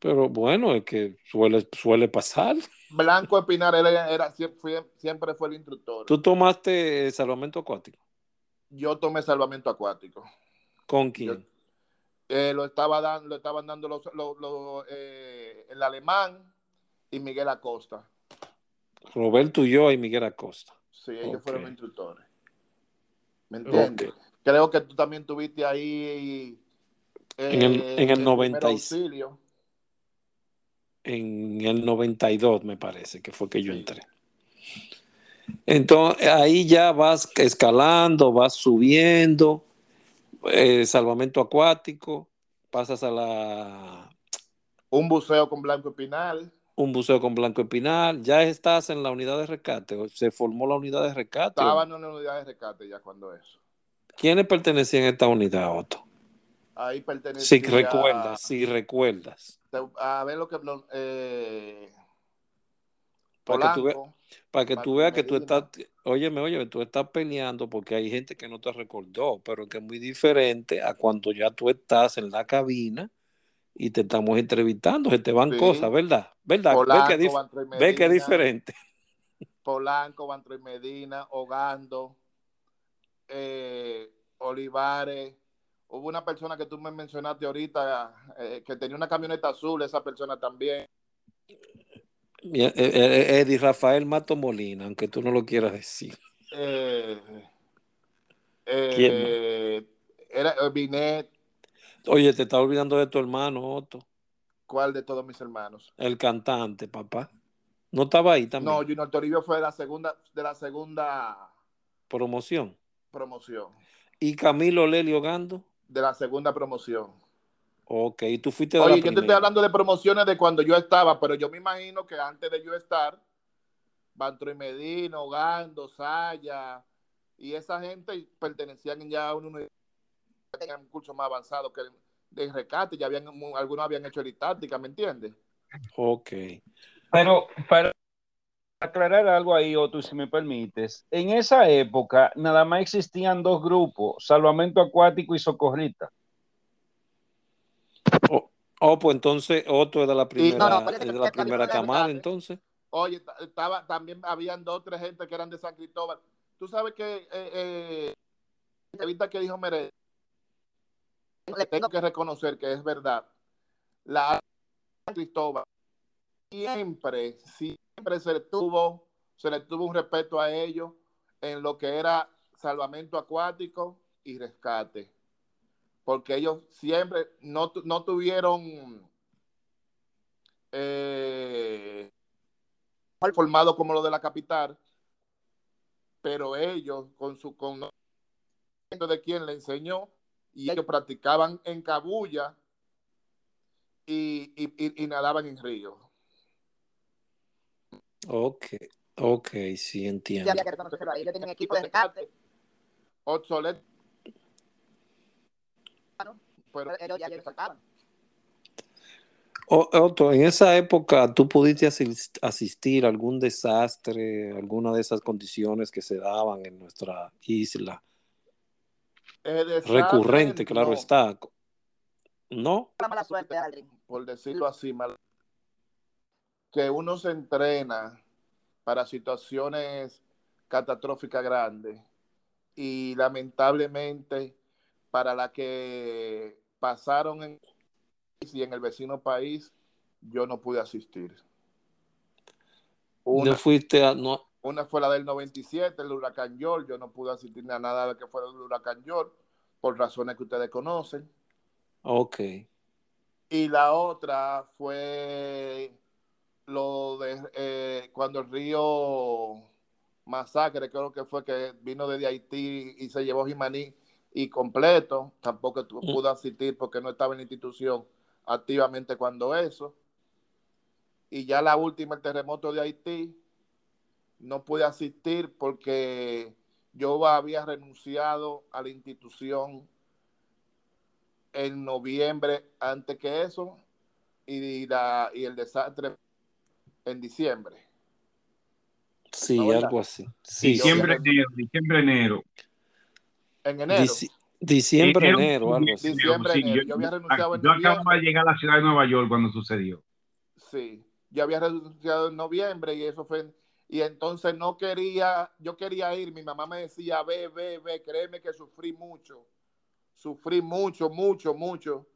Pero bueno, es que suele, suele pasar. Blanco Espinal él era, era- siempre fue el instructor. ¿Tú tomaste salvamento acuático? Yo tomé salvamento acuático. ¿Con quién? Eh, lo, estaba dando, lo estaban dando los, los- los, eh, el alemán y Miguel Acosta. Roberto yo y Miguel Acosta. Sí, ellos Ok. fueron los instructores. ¿Me entiendes? Creo que tú también tuviste ahí. En el- eh, en el primer 96. En el 92 me parece que fue que yo entré. Entonces ahí ya vas escalando, vas subiendo, eh, salvamento acuático, pasas a la... Un buceo con Blanco Espinal. Un buceo con Blanco Espinal. Ya estás en la unidad de rescate, se formó la unidad de rescate. Estaban en la unidad de rescate ya cuando eso. ¿Quiénes pertenecían a esta unidad, Otto? Ahí pertenecía... Si recuerdas, si recuerdas. A ver lo que... Eh, para que tú, veas, para que tú veas que tú estás, óyeme, óyeme, tú estás peleando porque hay gente que no te recordó, pero que es muy diferente a cuando ya tú estás en la cabina y te estamos entrevistando, se te van cosas, ¿verdad? ¿Verdad? Polanco, ve, que, es diferente. Polanco, Bantro y Medina, Hogando, eh, Olivares. Hubo una persona que tú me mencionaste ahorita eh, que tenía una camioneta azul, esa persona también. Eh, eh, Eddie Rafael Mato Molina, aunque tú no lo quieras decir. Eh, ¿Quién era Binet. Oye, te estás olvidando de tu hermano, Otto. ¿Cuál de todos mis hermanos? El cantante, papá. ¿No estaba ahí también? No, Junior Toribio fue de la segunda, de la segunda promoción. Promoción. ¿Y Camilo Lelio Gando? De la segunda promoción. Ok, tú fuiste de Oye, yo te estoy hablando de promociones de cuando yo estaba, pero yo me imagino que antes de yo estar, Bantro y Medina, Gando, Saya, y esa gente pertenecían ya a un, un curso más avanzado que de rescate, ya habían, algunos habían hecho táctica, ¿me entiendes? Ok. Pero para aclarar algo ahí, Otto, si me permites, en esa época nada más existían dos grupos, salvamento acuático y socorrita. Oh, oh, pues entonces Otto es de la primera, de la primera camada, entonces. Oye, estaba, también habían dos o tres gente que eran de San Cristóbal. Tú sabes que eh, eh, que dijo Mere, le tengo que reconocer que es verdad. La San Cristóbal siempre, siempre se le tuvo, se le tuvo un respeto a ellos en lo que era salvamento acuático y rescate porque ellos siempre no, tuvieron eh, formado como lo de la capital, pero ellos con su con de quien le enseñó y ellos practicaban en cabulla y, y, nadaban en río. Ok, ok, sí entiendo. Ya, ya, equipo de rescate. Obsoleto Otto, en esa época tú pudiste asistir a algún desastre, alguna de esas condiciones que se daban en nuestra isla. Recurrente, claro está. ¿No? Por decirlo así, mal, que uno se entrena para situaciones catastróficas grandes y lamentablemente para la que pasaron en, y en el vecino país, yo no pude asistir. Una, fuiste no... una fue la del 97, el huracán York, yo no pude asistir a nada de que fue el huracán York, por razones que ustedes conocen. Ok. Y la otra fue lo de eh, cuando el río Masacre, creo que fue que vino desde Haití y se llevó Jimaní y completo. Tampoco mm. pudo asistir porque no estaba en la institución activamente cuando eso. Y ya la última, el terremoto de Haití, no pude asistir porque yo había renunciado a la institución en noviembre antes que eso y, la, y el desastre en diciembre. Sí, algo así. diciembre, enero, diciembre, enero. En enero. diciembre, enero, algo así. Diciembre, enero. Yo, había renunciado en yo acabo de llegar a la ciudad de Nueva York cuando sucedió. Sí, yo había renunciado en noviembre y eso fue. Y entonces no quería, yo quería ir. Mi mamá me decía, ve, ve, ve, créeme que sufrí mucho. Sufrí mucho, mucho, mucho.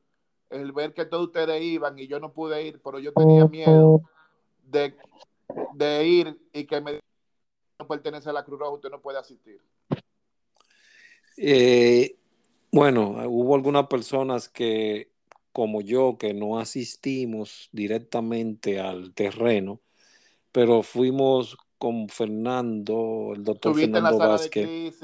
El ver que todos ustedes iban y yo no pude ir, pero yo tenía miedo de, de ir y que me no pertenece a la Cruz Roja, usted no puede asistir. Eh, bueno, hubo algunas personas que como yo, que no asistimos directamente al terreno, pero fuimos con Fernando, el doctor Fernando Vázquez.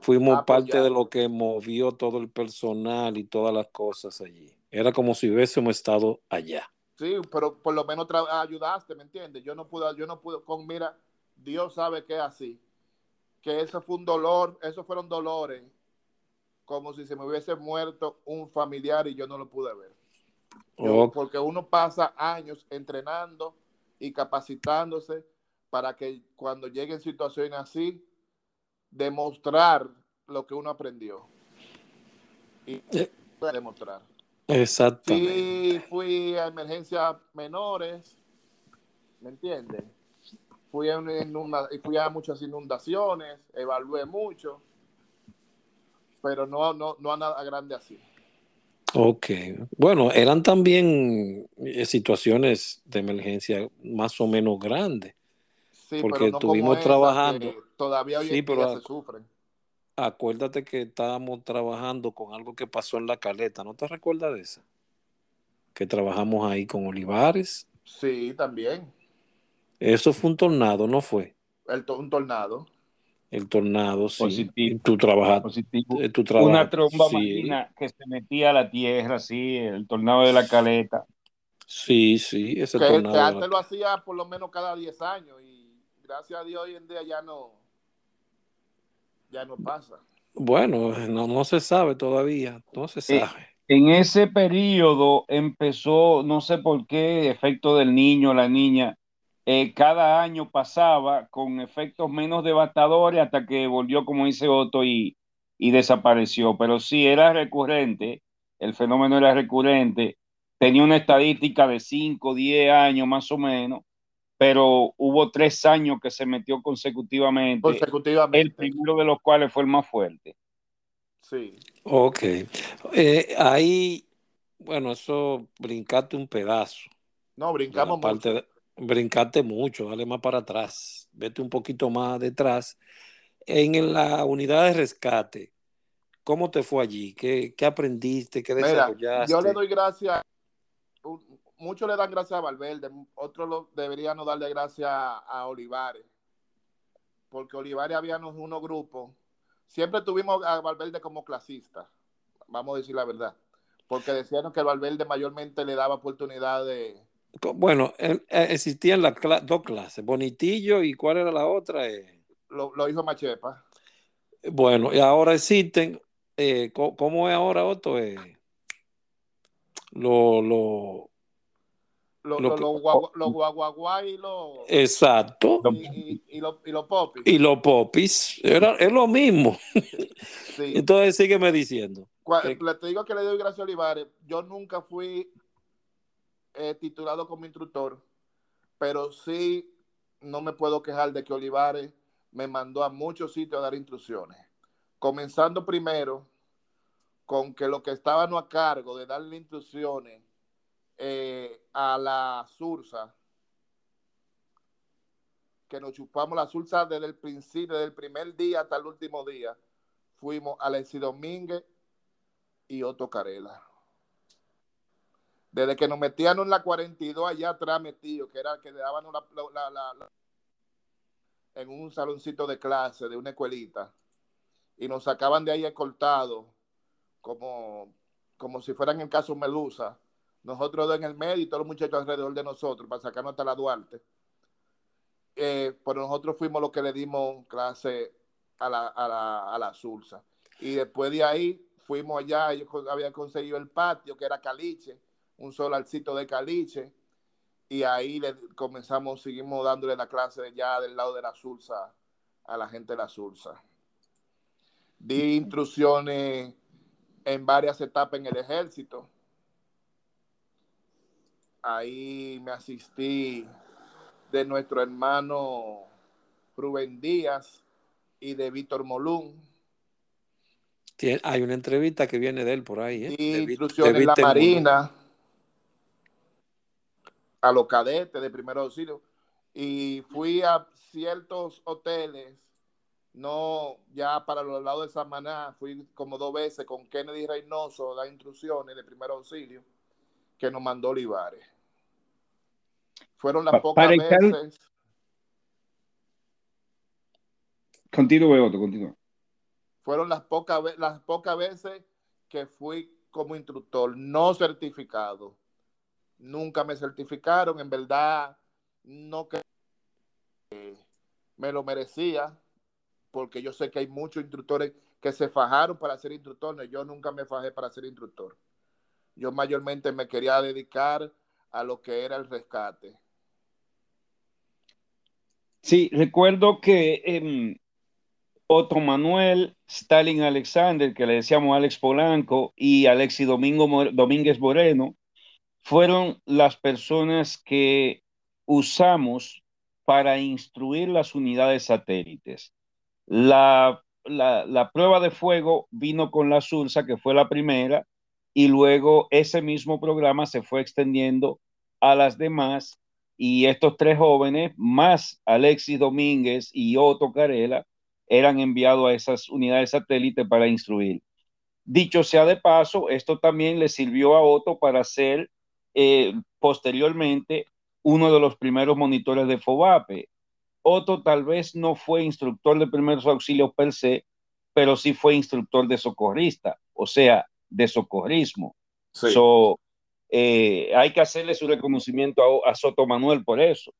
Fuimos parte de lo que movió todo el personal y todas las cosas allí. Era como si hubiésemos estado allá. Sí, pero por lo menos ayudaste, ¿me entiendes? Yo no pude, yo no pude, con mira, Dios sabe que es así. Que eso fue un dolor, esos fueron dolores, como si se me hubiese muerto un familiar y yo no lo pude ver. Porque uno pasa años entrenando y capacitándose para que cuando lleguen situaciones así, demostrar lo que uno aprendió. Y eh. demostrar. Exactamente. Sí, fui a emergencias menores, ¿me entiendes? Fui a, fui a muchas inundaciones, evalué mucho, pero no, no, no a nada grande así. Ok, bueno, eran también eh, situaciones de emergencia más o menos grandes. Sí, porque estuvimos trabajando. Todavía hoy sí, pero se sufren acuérdate que estábamos trabajando con algo que pasó en la caleta, ¿no te recuerdas de eso? Que trabajamos ahí con Olivares. Sí, también. Eso fue un tornado, ¿no fue? El un tornado. El tornado, sí. Positivo. Tu trabajo. Positivo. Eh, Una tromba marina que se metía a la tierra, sí, el tornado de la caleta. Sí, sí, ese que, tornado. Que antes lo hacía por lo menos cada 10 años y gracias a Dios hoy en día ya no, ya no pasa. Bueno, no, no se sabe todavía, no se eh, sabe. en ese periodo empezó, no sé por qué, efecto del niño, la niña, eh, cada año pasaba con efectos menos devastadores hasta que volvió, como dice Otto, y, y desapareció. Pero sí era recurrente, el fenómeno era recurrente, tenía una estadística de 5, 10 años más o menos, pero hubo tres años que se metió consecutivamente. Consecutivamente. El primero de los cuales fue el más fuerte. Sí. Ok. Eh, ahí, bueno, eso brincaste un pedazo. No, brincamos mucho. brincaste mucho, dale más para atrás. Vete un poquito más detrás. En la unidad de rescate, ¿cómo te fue allí? ¿Qué, qué aprendiste? ¿Qué desarrollaste? yo le doy gracias muchos le dan gracias a Valverde, otros deberían darle gracias a, Olivares, porque Olivares había unos grupos, siempre tuvimos a Valverde como clasista, vamos a decir la verdad, porque decían que Valverde mayormente le daba oportunidad de... Bueno, eh, existían las dos clases, Bonitillo y ¿cuál era la otra? Eh, lo, lo, hizo Machepa. Bueno, y ahora existen, eh, ¿cómo es ahora Otto? lo, lo, los lo, lo, guaguaguá y los. Exacto. Y, y, los popis. Y los popis. Era, es lo mismo. Sí. Entonces sígueme diciendo. Le te digo que le doy gracias a Olivares. Yo nunca fui eh, titulado como instructor, pero sí no me puedo quejar de que Olivares me mandó a muchos sitios a dar instrucciones. Comenzando primero con que los que estaban a cargo de darle instrucciones eh, a la Sursa, que nos chupamos la Sursa desde el principio, desde el primer día hasta el último día, fuimos Alexis Domínguez y Otto Carela. Desde que nos metían en la 42 allá atrás metido, que era que le daban en un saloncito de clase de una escuelita y nos sacaban de ahí escoltados como, como si fueran en caso Melusa nosotros en el medio y todos los muchachos alrededor de nosotros para sacarnos hasta la Duarte. Eh, pero nosotros fuimos los que le dimos clase a la, a la, a la Sursa. Y después de ahí fuimos allá, ellos habían conseguido el patio, que era caliche, un solarcito de caliche, y ahí le comenzamos, seguimos dándole la clase ya del lado de la Sursa a la gente de la Sursa. Di instrucciones en varias etapas en el ejército ahí me asistí de nuestro hermano Rubén Díaz y de Víctor Molún. hay una entrevista que viene de él por ahí. ¿eh? Y instrucciones en la Marina, a los cadetes de primer auxilio. Y fui a ciertos hoteles, no ya para los lados de Samaná, fui como dos veces con Kennedy Reynoso, da instrucciones de primer auxilio que nos mandó Olivares. Fueron las pocas veces. Continúe, Otto, continúa. Fueron las pocas, las pocas veces que fui como instructor no certificado. Nunca me certificaron, en verdad, no que me lo merecía, porque yo sé que hay muchos instructores que se fajaron para ser instructores. Yo nunca me fajé para ser instructor. Yo mayormente me quería dedicar a lo que era el rescate. Sí, recuerdo que eh, Otto Manuel, Stalin Alexander, que le decíamos Alex Polanco, y Alexi Domingo Domínguez Moreno, fueron las personas que usamos para instruir las unidades satélites. La, la, prueba de fuego vino con la SURSA, que fue la primera, y luego ese mismo programa se fue extendiendo a las demás y estos tres jóvenes, más Alexis Domínguez y Otto Carela, eran enviados a esas unidades satélites para instruir. Dicho sea de paso, esto también le sirvió a Otto para ser eh, posteriormente uno de los primeros monitores de FOBAPE. Otto tal vez no fue instructor de primeros auxilios per se, pero sí fue instructor de socorrista, o sea, de socorrismo. Eh, hay que hacerle su reconocimiento a, Soto Manuel por eso.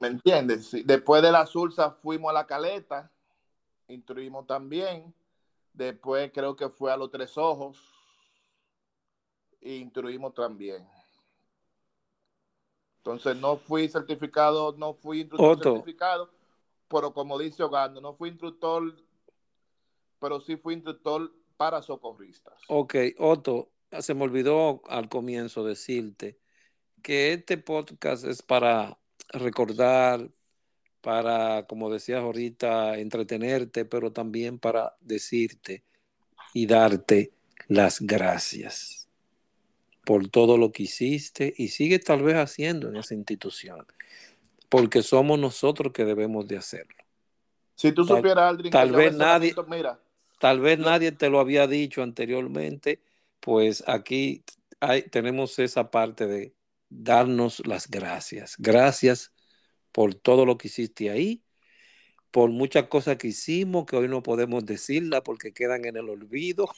¿Me entiendes? Después de la Sursa fuimos a la Caleta, instruimos también. Después creo que fue a los Tres Ojos, instruimos también. Entonces no fui certificado, no fui instructor certificado, pero como dice Ogando, no fui instructor, pero sí fui instructor para socorristas. Ok, Otto, se me olvidó al comienzo decirte que este podcast es para recordar, para, como decías ahorita, entretenerte, pero también para decirte y darte las gracias por todo lo que hiciste y sigue tal vez haciendo en esa institución, porque somos nosotros que debemos de hacerlo. Si tú supieras, Aldrin, tal vez nadie, mira, tal vez nadie te lo había dicho anteriormente, pues aquí hay, tenemos esa parte de darnos las gracias. Gracias por todo lo que hiciste ahí por muchas cosas que hicimos que hoy no podemos decirla porque quedan en el olvido.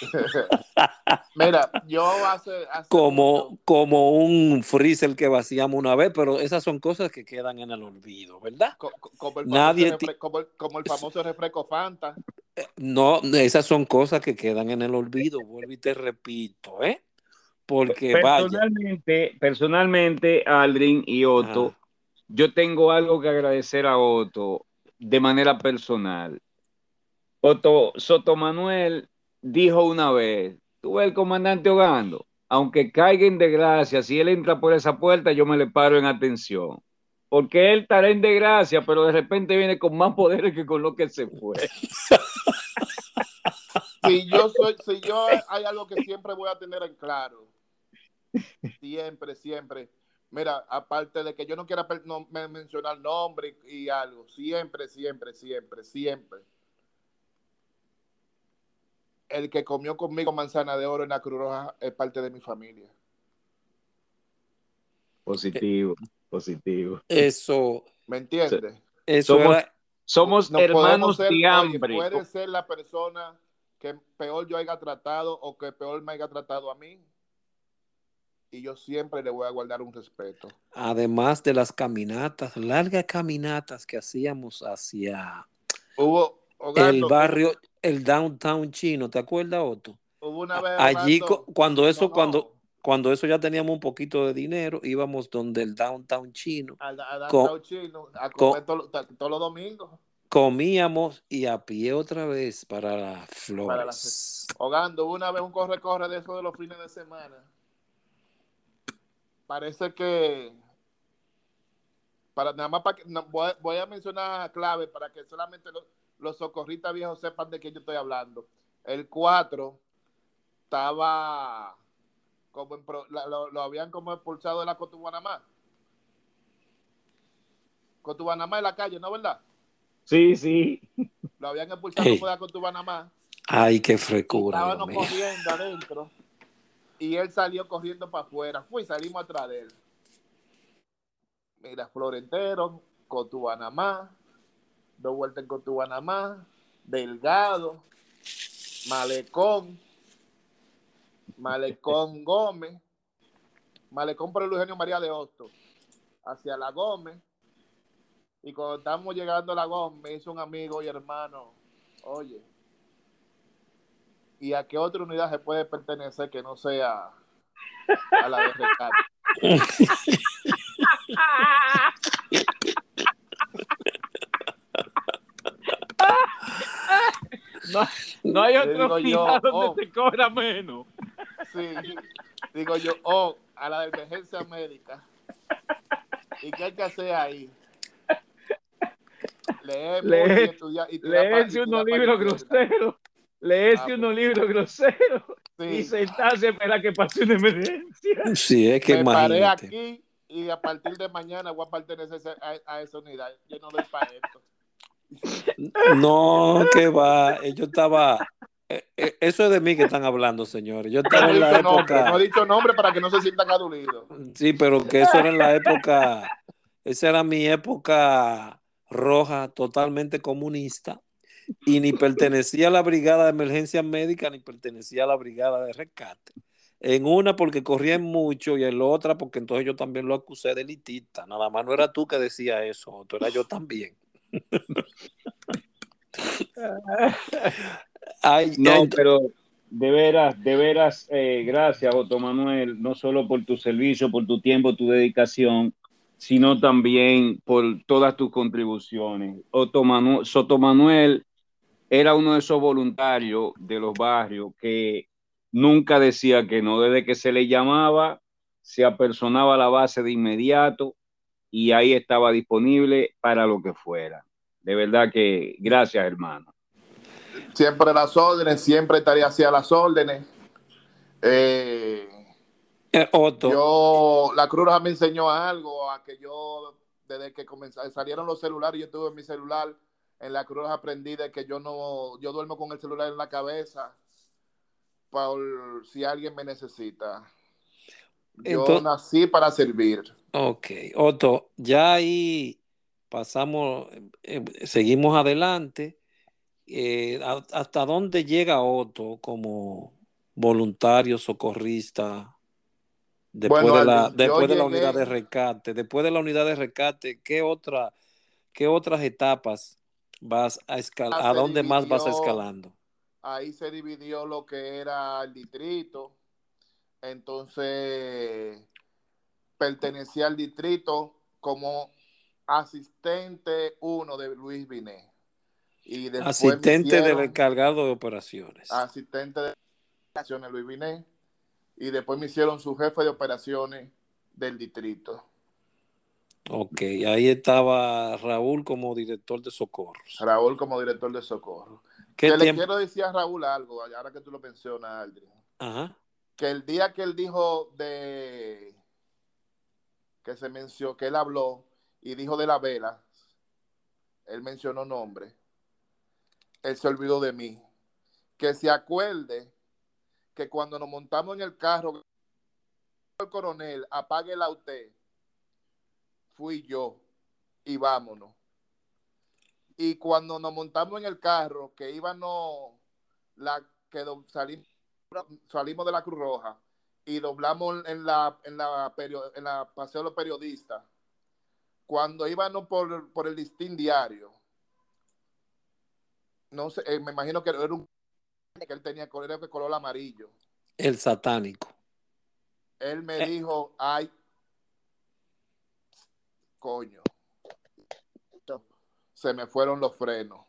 Mira, yo hace, como, como un freezer que vaciamos una vez, pero esas son cosas que quedan en el olvido, ¿verdad? como, el Nadie como, el, famoso refresco Fanta. Eh, no, esas son cosas que quedan en el olvido, vuelvo y te repito, ¿eh? Porque personalmente, personalmente, Aldrin y Otto, yo tengo algo que agradecer a Otto de manera personal. Otto Soto Manuel dijo una vez, tú ves el comandante Ogando, aunque caiga en desgracia, si él entra por esa puerta, yo me le paro en atención. Porque él estará en desgracia, pero de repente viene con más poderes que con lo que se fue. si yo soy, si yo hay algo que siempre voy a tener en claro. Siempre, siempre Mira, aparte de que yo no quiera mencionar nombre y, algo, siempre, siempre, siempre, siempre. El que comió conmigo manzana de oro en la Cruz Roja es parte de mi familia. Positivo, positivo. Eso. ¿Me entiendes? Eso somos, hermanos de hambre. puede ser la persona que peor yo haya tratado o que peor me haya tratado a mí y yo siempre le voy a guardar un respeto. Además de las caminatas, largas caminatas que hacíamos hacia Hubo, el barrio, el downtown chino, ¿te acuerdas, Otto? Hubo una vez, Allí cuando eso, cuando, cuando eso ya teníamos un poquito de dinero, íbamos donde el downtown chino. Al, downtown chino, a comer todos los domingos. Comíamos y a pie otra vez para las flores. Hogando, una vez un corre-corre de eso de los fines de semana parece que para nada más para que, voy, a mencionar clave para que solamente los, socorristas viejos sepan de qué yo estoy hablando. El 4 estaba como lo, habían como expulsado de la Cotubanamá. Cotubanamá en la calle, ¿no verdad? Sí, sí. Lo habían expulsado de la Cotubanamá. Ay, qué frecura. Estábamos corriendo adentro y él salió corriendo para afuera. Fui, salimos atrás de él. Mira, Florentero, Cotubanamá, dos vueltas en Cotubanamá, Delgado, Malecón, Malecón Gómez, Malecón por el Eugenio María de Hosto, hacia la Gómez. Y cuando estamos llegando a la Gómez, me hizo un amigo y hermano, oye, ¿y a qué otra unidad se puede pertenecer que no sea a la de rescate? No, no hay otro yo, unidad donde oh. te cobra menos. Sí, digo yo, oh, a la de emergencia médica. ¿Y qué hay que hacer ahí? Leemos Leer- y estudiar. Y Leerse unos libros groseros. Leerse Ah, pues. unos libros groseros. Sí. Y sentarse a esperar que pase una emergencia. Sí, es que me paré aquí y a partir de mañana voy a pertenecer a, a esa unidad. Yo no doy para esto. No, que va. Yo estaba. eh, eh, Eso es de mí que están hablando, señores. Yo No estaba he en la dicho nombre, época. no he dicho nombre para que no se sientan adulidos. Sí, pero que eso era en la época. Esa era mi época roja, totalmente comunista. Y ni pertenecía a la brigada de emergencia médica, ni pertenecía a la brigada de rescate. En una porque corrían mucho y en la otra porque entonces yo también lo acusé de elitista. Nada más no era tú que decía eso, tú era yo también. Ay, No, pero de veras, de veras, eh, gracias, Otto Manuel, no solo por tu servicio, por tu tiempo, tu dedicación, sino también por todas tus contribuciones. Otto Manu- Soto Manuel era uno de esos voluntarios de los barrios que nunca decía que no, desde que se le llamaba, se apersonaba a la base de inmediato y ahí estaba disponible para lo que fuera. De verdad que gracias, hermano. Siempre las órdenes, siempre estaría hacia las órdenes. Eh, eh, Otto, yo, la Cruz me enseñó algo, a que yo, desde que comenzaron, salieron los celulares, yo tuve mi celular, en la Cruz aprendí de que yo no, yo duermo con el celular en la cabeza, por si alguien me necesita. Yo Entonces- nací para servir. Ok, Otto, ya ahí pasamos, eh, seguimos adelante. Eh, ¿hasta dónde llega Otto como voluntario socorrista después Bueno, de la, de unidad de rescate? Después de la unidad de rescate, ¿qué otra, qué otras etapas vas a escalar? Ah, ¿A dónde más vas escalando? ahí se dividió lo que era el distrito. Entonces, pertenecía al distrito como asistente uno de Luis Binet. Y Asistente del encargado de operaciones. asistente de operaciones Luis Binet. Y después me hicieron su jefe de operaciones del distrito. Ok, ahí estaba Raúl como director de socorros. Raúl como director de socorro. ¿Qué Que le tiempo? quiero decir a Raúl algo, ahora que tú lo mencionas, Aldrin. Ajá. que el día que él dijo de que se mencionó, que él habló y dijo de la vela, él mencionó nombre, él se olvidó de mí. Que se acuerde que cuando nos montamos en el carro, el coronel, apáguela usted, fui yo y vámonos. Y cuando nos montamos en el carro, que íbamos, la, que do- salimos, salimos de la Cruz Roja y doblamos en la, en la, perio- en la paseo de los periodistas, cuando íbamos por, por el listín diario, no sé, eh, me imagino que era un que él tenía color, color amarillo. El satánico. Él me Eh. dijo, ay, coño, se me fueron los frenos.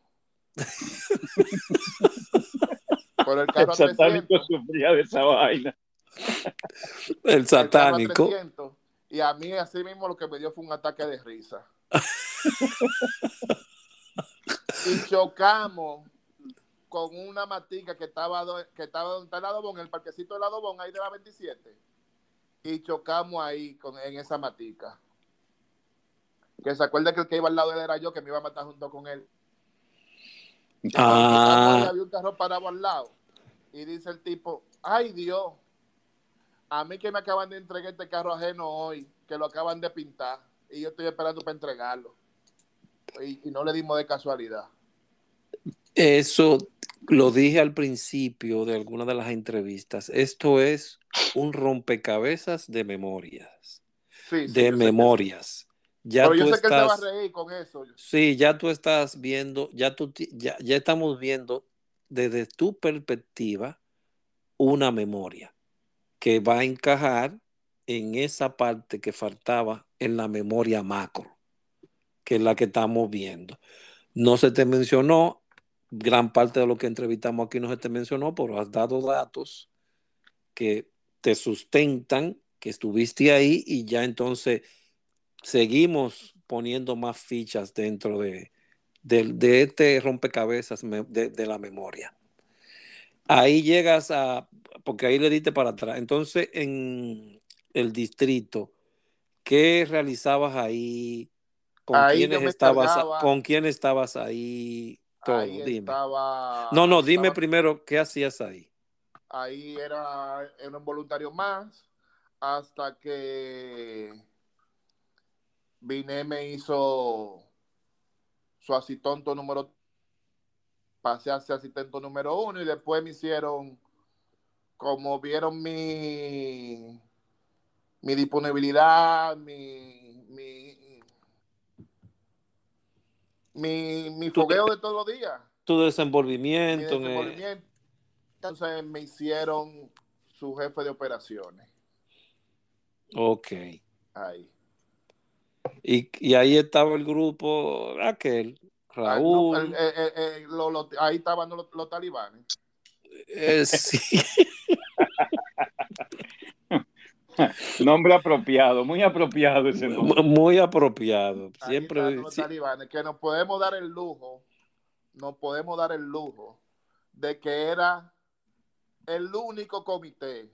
Por el carro El satánico 300, sufría de esa vaina. El satánico. 300, y a mí así mismo lo que me dio fue un ataque de risa. y chocamos con una matica que estaba, que estaba donde está el Adobón, en el parquecito del Adobón, ahí de la 27. Y chocamos ahí con, en esa matica. Que se acuerda que el que iba al lado de él era yo, que me iba a matar junto con él. Ah. Había un carro parado al lado. Y dice el tipo, ay Dios, a mí que me acaban de entregar este carro ajeno hoy, que lo acaban de pintar, y yo estoy esperando para entregarlo. Y, y no le dimos de casualidad. Eso lo dije al principio de alguna de las entrevistas. Esto es un rompecabezas de memorias. Sí, de memorias. Ya Pero yo sé que él te va a reír con eso. Sí, ya tú estás viendo, ya, tú, ya, ya estamos viendo desde tu perspectiva una memoria que va a encajar en esa parte que faltaba en la memoria macro, que es la que estamos viendo. No se te mencionó, gran parte de lo que entrevistamos aquí no se te mencionó, pero has dado datos que te sustentan, que estuviste ahí y ya entonces seguimos poniendo más fichas dentro de, de, este rompecabezas de, la memoria. Ahí llegas a, porque ahí le diste para atrás. Entonces, en el distrito, ¿qué realizabas ahí? ¿Con quiénes estabas? ¿Con quién estabas ahí? Todo, dime. no, no, dime primero qué hacías ahí. Ahí era, era un voluntario más hasta que Vine me hizo su asistente número pasé a ser asistente número uno y después me hicieron como vieron mi mi disponibilidad mi mi mi, mi fogueo de todos los días. Tu desenvolvimiento, desenvolvimiento. entonces me hicieron su jefe de operaciones. Ok. Ahí y, ahí estaba el grupo aquel, Raúl. Eh, eh, eh, ahí estaban los, talibanes. sí. nombre apropiado, muy apropiado ese nombre. Muy apropiado. Siempre. Los talibanes, que nos podemos dar el lujo, nos podemos dar el lujo de que era el único comité.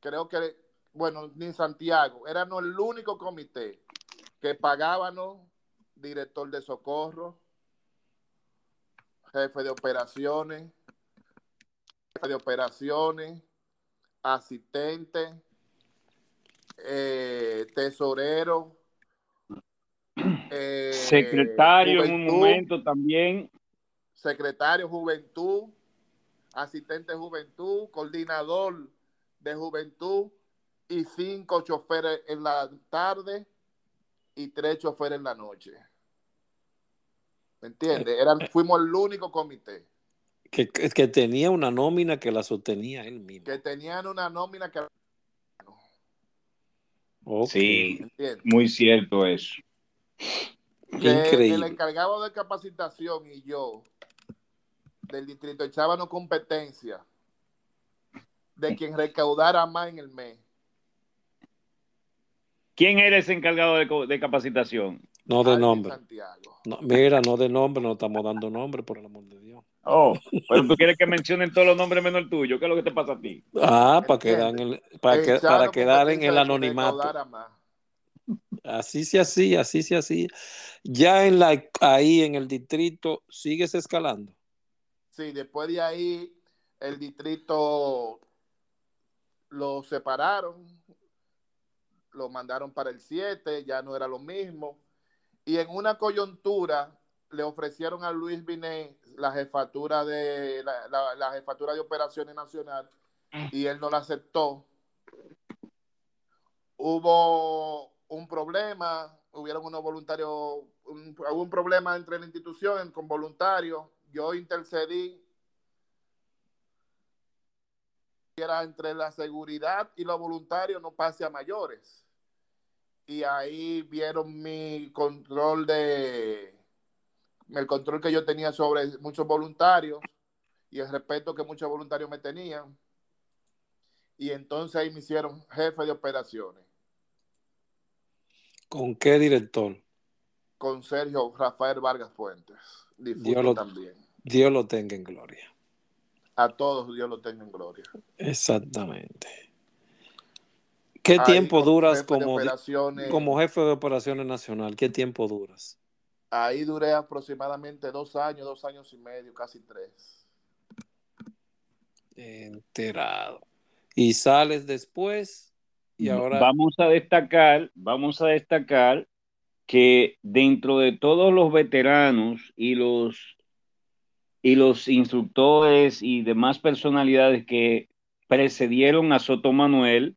Creo que bueno, ni Santiago, éramos el único comité que pagábamos director de socorro, jefe de operaciones, jefe de operaciones, asistente, eh, tesorero, eh, secretario en un momento también, secretario juventud, asistente juventud, coordinador de juventud, y cinco choferes en la tarde y tres choferes en la noche. ¿Me entiendes? Eran, eh, fuimos el único comité. Que, que tenía una nómina que la sostenía él mismo. Que tenían una nómina que... Sí, muy cierto eso. Increíble. El encargado de capacitación y yo del distrito echábamos competencia de quien recaudara más en el mes. ¿Quién era ese encargado de, capacitación? No de nombre. No, mira, no de nombre, no estamos dando nombre, por el amor de Dios. Oh, pero tú quieres que mencionen todos los nombres menos el tuyo. ¿Qué es lo que te pasa a ti? Ah, para quedar en el, para, para quedar en el anonimato. Así se así, así se así. Ya en la, ahí en el distrito, ¿sigues escalando? Sí, después de ahí, el distrito lo separaron lo mandaron para el 7, ya no era lo mismo. Y en una coyuntura le ofrecieron a Luis Binet la jefatura de la, jefatura de operaciones nacional y él no la aceptó. Hubo un problema, hubieron unos voluntarios, un, hubo un problema entre la institución con voluntarios. Yo intercedí era entre la seguridad y los voluntarios no pase a mayores y ahí vieron mi control de el control que yo tenía sobre muchos voluntarios y el respeto que muchos voluntarios me tenían. Y entonces ahí me hicieron jefe de operaciones. ¿Con qué director? Con Sergio Rafael Vargas Fuentes. Dios lo, también. Dios lo tenga en gloria. A todos Dios lo tenga en gloria. Exactamente. ¿Qué tiempo duras como, como jefe de operaciones nacional? ¿Qué tiempo duras? Ahí duré aproximadamente dos años, dos años y medio, casi tres. Enterado. Y sales después y ahora... Vamos a destacar, vamos a destacar que dentro de todos los veteranos y los y los instructores y demás personalidades que precedieron a Soto Manuel,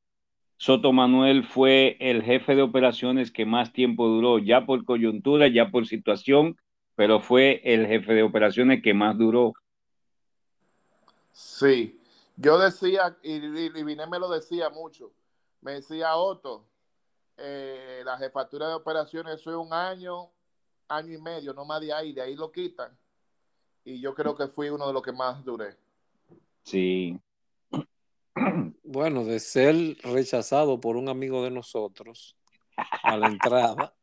Soto Manuel fue el jefe de operaciones que más tiempo duró, ya por coyuntura, ya por situación, pero fue el jefe de operaciones que más duró. Sí, yo decía, y, y me lo decía mucho, me decía Otto, eh, la jefatura de operaciones eso es un año, año y medio, no más de ahí, de ahí lo quitan. Y yo creo que fui uno de los que más duré. Sí. Bueno, de ser rechazado por un amigo de nosotros a la entrada.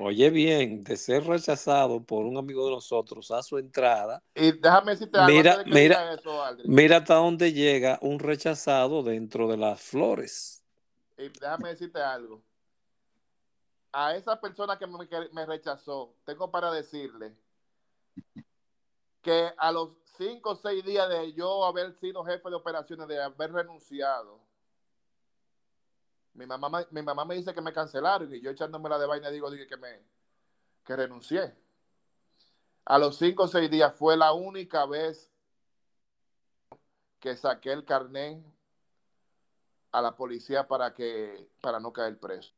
Oye bien, de ser rechazado por un amigo de nosotros a su entrada. Y déjame decirte algo. Mira, mira, eso, mira hasta dónde llega un rechazado dentro de las flores y déjame decirte algo. A esa persona que me, rechazó, tengo para decirle que a los cinco o seis días de yo haber sido jefe de operaciones, de haber renunciado, mi mamá, mi mamá me dice que me cancelaron y yo echándome la de vaina digo, que me que renuncié. A los cinco o seis días fue la única vez que saqué el carnet a la policía para que para no caer preso.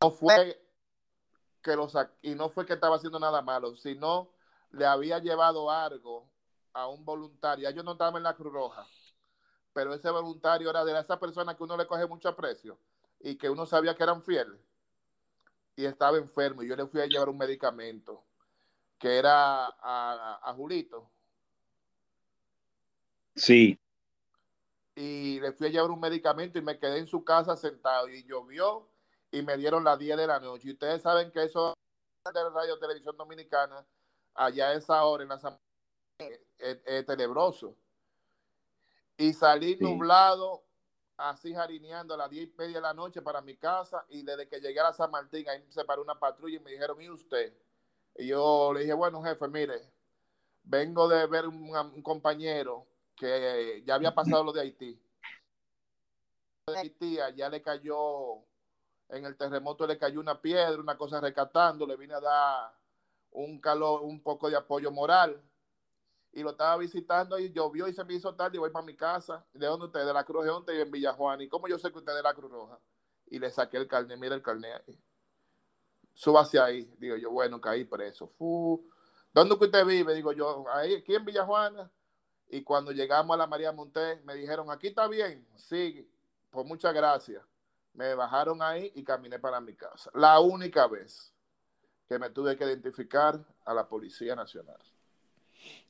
No fue que lo y no fue que estaba haciendo nada malo, sino le había llevado algo a un voluntario. Yo no estaba en la Cruz Roja, pero ese voluntario era de esa persona que uno le coge mucho aprecio y que uno sabía que eran fieles. Y estaba enfermo y yo le fui a llevar un medicamento que era a, a Julito. Sí y le fui a llevar un medicamento y me quedé en su casa sentado y llovió y me dieron las 10 de la noche. Y ustedes saben que eso de Radio Televisión Dominicana, allá a esa hora en la es, tenebroso. Y salí nublado, así jarineando a las 10 y media de la noche para mi casa y desde que llegué a San Martín, ahí se paró una patrulla y me dijeron, ¿y usted? Y yo le dije, bueno, jefe, mire, vengo de ver un compañero que ya había pasado lo de Haití. De Haití, allá le cayó, en el terremoto le cayó una piedra, una cosa rescatando, le vine a dar un calor, un poco de apoyo moral. Y lo estaba visitando y llovió y se me hizo tarde y voy para mi casa. ¿De dónde usted? De la Cruz Roja y en Villajuana. ¿Y cómo yo sé que usted es de la Cruz Roja? Y le saqué el carnet, mira el carnet ahí. Suba hacia ahí. Digo yo, bueno, caí preso. Fu. ¿Dónde usted vive? Digo yo, ahí, aquí en Villajuana. Y cuando llegamos a la María Monté, me dijeron, aquí está bien, sí, pues muchas gracias. Me bajaron ahí y caminé para mi casa. La única vez que me tuve que identificar a la Policía Nacional.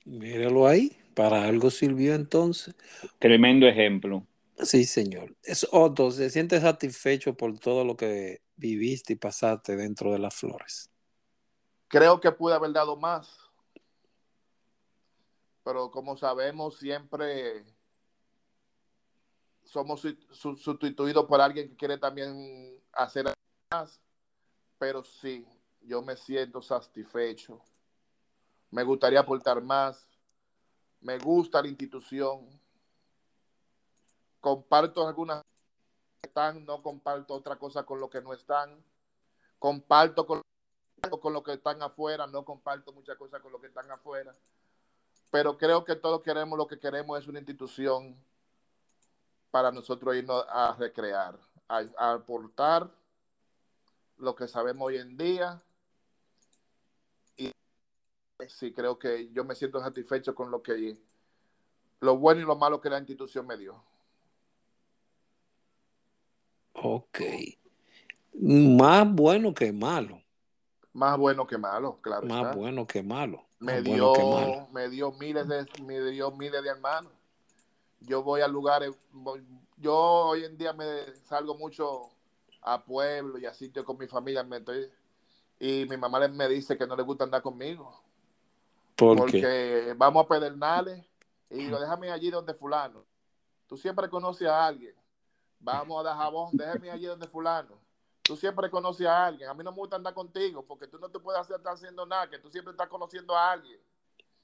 Míralo ahí, para algo sirvió entonces. Tremendo ejemplo. Sí, señor. Es Otto, ¿se siente satisfecho por todo lo que viviste y pasaste dentro de las flores? Creo que pude haber dado más pero como sabemos, siempre somos sustituidos por alguien que quiere también hacer más. Pero sí, yo me siento satisfecho. Me gustaría aportar más. Me gusta la institución. Comparto algunas que están, no comparto otra cosa con lo que no están. Comparto con, con lo que están afuera, no comparto muchas cosas con lo que están afuera pero creo que todos queremos lo que queremos es una institución para nosotros irnos a recrear, a, aportar lo que sabemos hoy en día. Sí, creo que yo me siento satisfecho con lo que lo bueno y lo malo que la institución me dio. Ok. Más bueno que malo. Más bueno que malo, claro. Más bueno que malo me dio, me dio miles de, me dio miles de hermanos. Yo voy a lugares, yo hoy en día me salgo mucho a pueblo y a sitios con mi familia, me estoy, y mi mamá me dice que no le gusta andar conmigo. Porque vamos a pedernales y digo, déjame allí donde fulano. Tú siempre conoces a alguien. Vamos a dar jabón, déjame allí donde fulano. Tú siempre conoces a alguien. A mí no me gusta andar contigo porque tú no te puedes hacer estar haciendo nada, que tú siempre estás conociendo a alguien.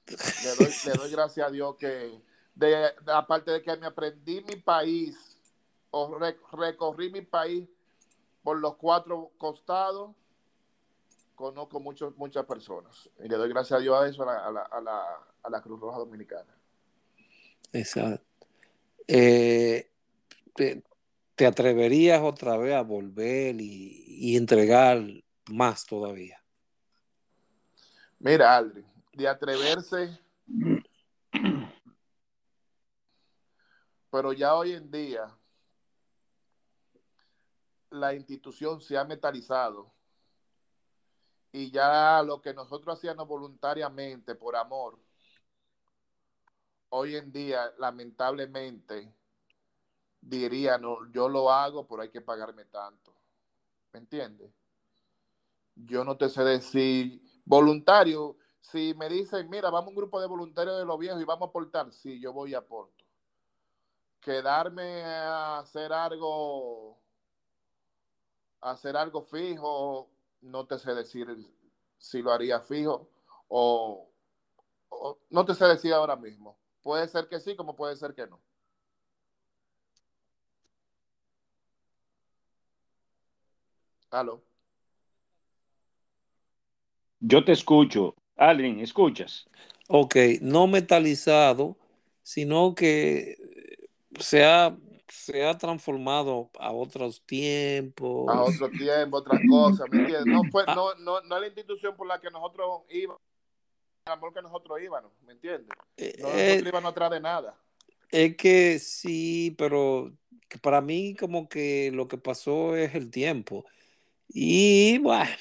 Le doy, le doy gracias a Dios que, de, aparte de que me aprendí mi país, o recorrí mi país por los cuatro costados, conozco muchos, muchas personas. Y le doy gracias a Dios a eso, a la, a la, a la, Cruz Roja Dominicana. Exacto. Eh, te, te, atreverías otra vez a volver y, y, entregar más todavía? Mira, Aldri, de atreverse, pero ya hoy en día la institución se ha metalizado y ya lo que nosotros hacíamos voluntariamente por amor, hoy en día, lamentablemente, diría, no, yo lo hago, pero hay que pagarme tanto. ¿Me entiendes? Yo no te sé decir, voluntario, si me dicen, mira, vamos a un grupo de voluntarios de los viejos y vamos a aportar, sí, yo voy y aporto. Quedarme a hacer algo, a hacer algo fijo, no te sé decir si lo haría fijo o, no te sé decir ahora mismo. Puede ser que sí, como puede ser que no. Aló. Yo te escucho. Aldrin, ¿escuchas? Ok, no metalizado, sino que se ha se ha transformado a otros tiempos. A otros tiempos, otras cosas, ¿me entiendes? No, fue, ah. no, no, no es la institución por la que nosotros íbamos, amor que nosotros íbamos, ¿me entiendes? Eh, no nosotros eh, íbamos atrás de nada. Es que sí, pero para mí como que lo que pasó es el tiempo. Y bueno,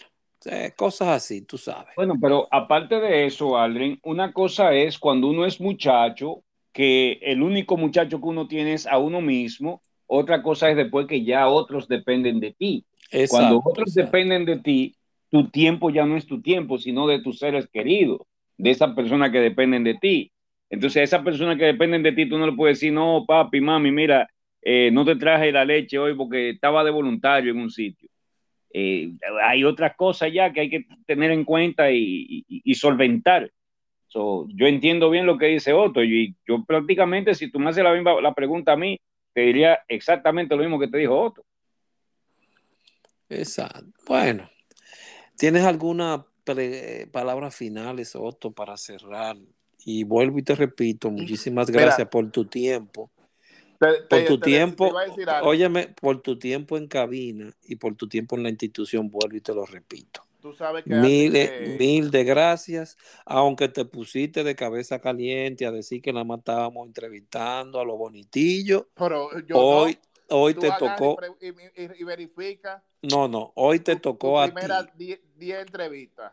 cosas así, tú sabes. Bueno, pero aparte de eso, Aldrin, una cosa es cuando uno es muchacho, que el único muchacho que uno tiene es a uno mismo. Otra cosa es después que ya otros dependen de ti. Cuando otros dependen de ti, tu tiempo ya no es tu tiempo, sino de tus seres queridos, de esas personas que dependen de ti. Entonces, a esas personas que dependen de ti, tú no le puedes decir, no, papi, mami, mira, eh, no te traje la leche hoy porque estaba de voluntario en un sitio. Eh, hay otras cosas ya que hay que tener en cuenta y, y solventar yo entiendo bien lo que dice Otto y yo prácticamente, si tú me haces la misma la pregunta a mí, te diría exactamente lo mismo que te dijo Otto. Exacto. Bueno, ¿tienes alguna palabra finales, Otto, para cerrar? Y vuelvo y te repito, muchísimas gracias por tu tiempo. por tu tiempo, óyeme, por tu tiempo en cabina y por tu tiempo en la institución, vuelvo y te lo repito mil, mil de gracias, aunque te pusiste de cabeza caliente a decir que nada más estábamos entrevistando a los bonitillos. Pero hoy, hoy te tocó. Y, verifica. No, no, hoy te tocó a primera 10 entrevistas.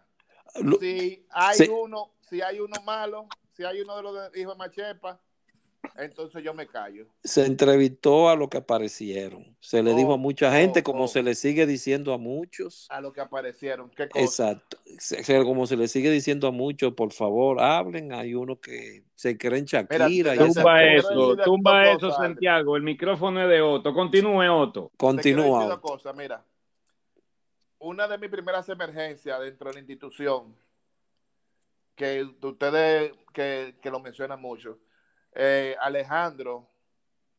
Si hay uno, si hay uno malo, si hay uno de los hijos de Machepa, entonces yo me callo. Se entrevistó a lo que aparecieron. Se le dijo a mucha gente, como se le sigue diciendo a muchos. A lo que aparecieron. Exacto. como se le sigue diciendo a muchos, por favor, hablen. Hay uno que se creen Shakira. tumba eso, tumba eso, Santiago. El micrófono es de Otto. Continúe, Otto. Continúa. Cosa, mira. Una de mis primeras emergencias dentro de la institución, que ustedes que, que lo mencionan mucho, eh, Alejandro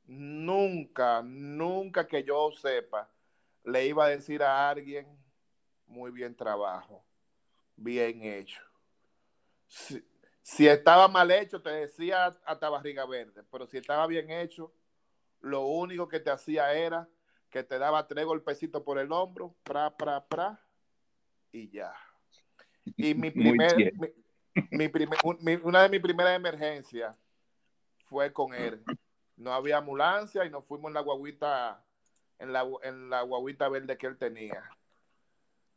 nunca, nunca que yo sepa, le iba a decir a alguien, muy bien trabajo, bien hecho. Si, estaba mal hecho, te decía hasta barriga verde, pero si estaba bien hecho, lo único que te hacía era que te daba tres golpecitos por el hombro, pra, pra, pra, y ya. Y mi primer, mi, primer, una de mis primeras emergencias fue con él. No había ambulancia y nos fuimos en la guaguita, en la, en la guaguita verde que él tenía.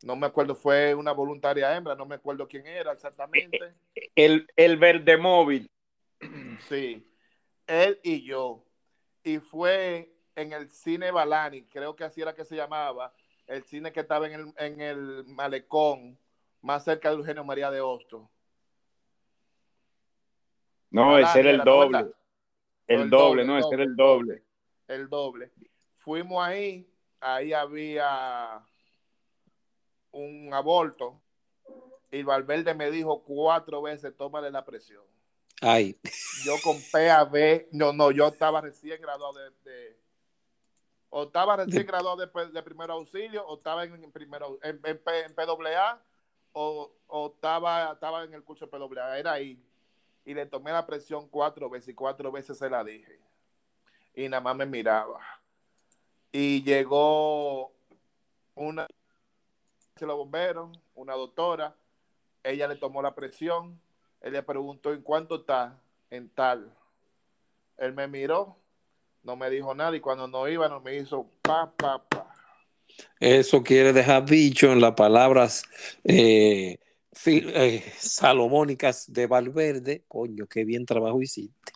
No me acuerdo, fue una voluntaria hembra, no me acuerdo quién era exactamente. El, el verde móvil. Sí, él y yo. Y fue en el cine Balani, creo que así era que se llamaba, el cine que estaba en el, en el malecón, más cerca de Eugenio María de Hosto. No, ese era el doble. El, doble, no, ese era el doble. El doble. Fuimos ahí, ahí había un aborto y Valverde me dijo cuatro veces, tómale la presión. Ay. Yo con PAB, no, no, yo estaba recién graduado de, o estaba recién graduado de, de, primer auxilio, o estaba en, primero, en, PWA, o, o, estaba, estaba en el curso de PWA, era ahí. Y le tomé la presión cuatro veces y cuatro veces se la dije. Y nada más me miraba. Y llegó una se lo bomberos, una doctora, ella le tomó la presión, él le preguntó en cuánto está, en tal. Él me miró, no me dijo nada y cuando no iba no me hizo pa, pa, pa. Eso quiere dejar dicho en las palabras eh, eh, salomónicas de Valverde. Coño, qué bien trabajo hiciste.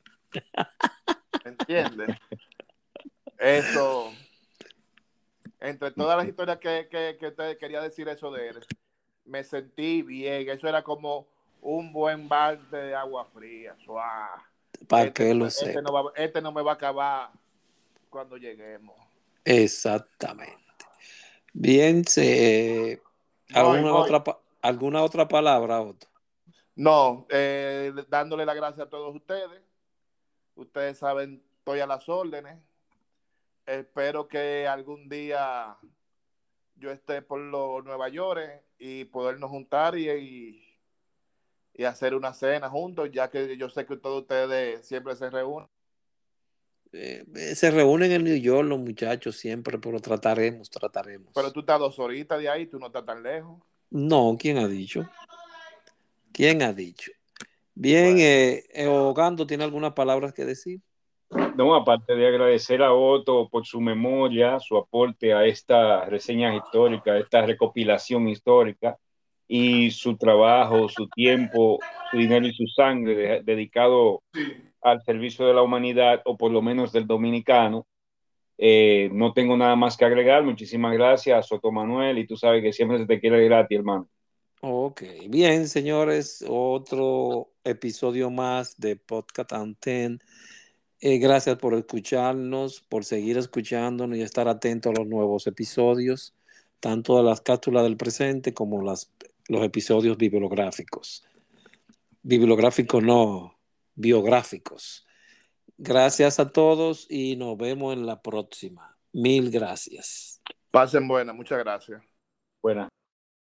¿Entiendes? Eso, entre todas las historias que, que, que te quería decir eso de él, me sentí bien. Eso era como un buen balde de agua fría. Para este, que lo este no, este no me va a acabar cuando lleguemos. Exactamente. Bien, se, ¿alguna, Otra, ¿alguna otra palabra, Otto? No, eh, dándole las gracias a todos ustedes. Ustedes saben, estoy a las órdenes. Espero que algún día yo esté por los Nueva York y podernos juntar y, y, hacer una cena juntos, ya que yo sé que todos ustedes siempre se reúnen. Eh, eh, se reúnen en New York los muchachos siempre, pero trataremos, trataremos. Pero tú estás dos horitas de ahí, tú no estás tan lejos. No, ¿quién ha dicho? ¿Quién ha dicho? Bien, eh, Ogando, ¿tiene algunas palabras que decir? No, aparte de agradecer a Otto por su memoria, su aporte a esta reseña histórica, a esta recopilación histórica y su trabajo, su tiempo, su dinero y su sangre dedicado al servicio de la humanidad o por lo menos del dominicano. Eh, no tengo nada más que agregar. Muchísimas gracias, Soto Manuel, y tú sabes que siempre se te quiere gratis, hermano. Ok, bien, señores, otro episodio más de Podcast Anten eh, gracias por escucharnos, por seguir escuchándonos y estar atento a los nuevos episodios, tanto de las cápsulas del presente como los episodios bibliográficos. Bibliográficos no, biográficos. Gracias a todos y nos vemos en la próxima. Mil gracias. Pasen buena, muchas gracias. Buena.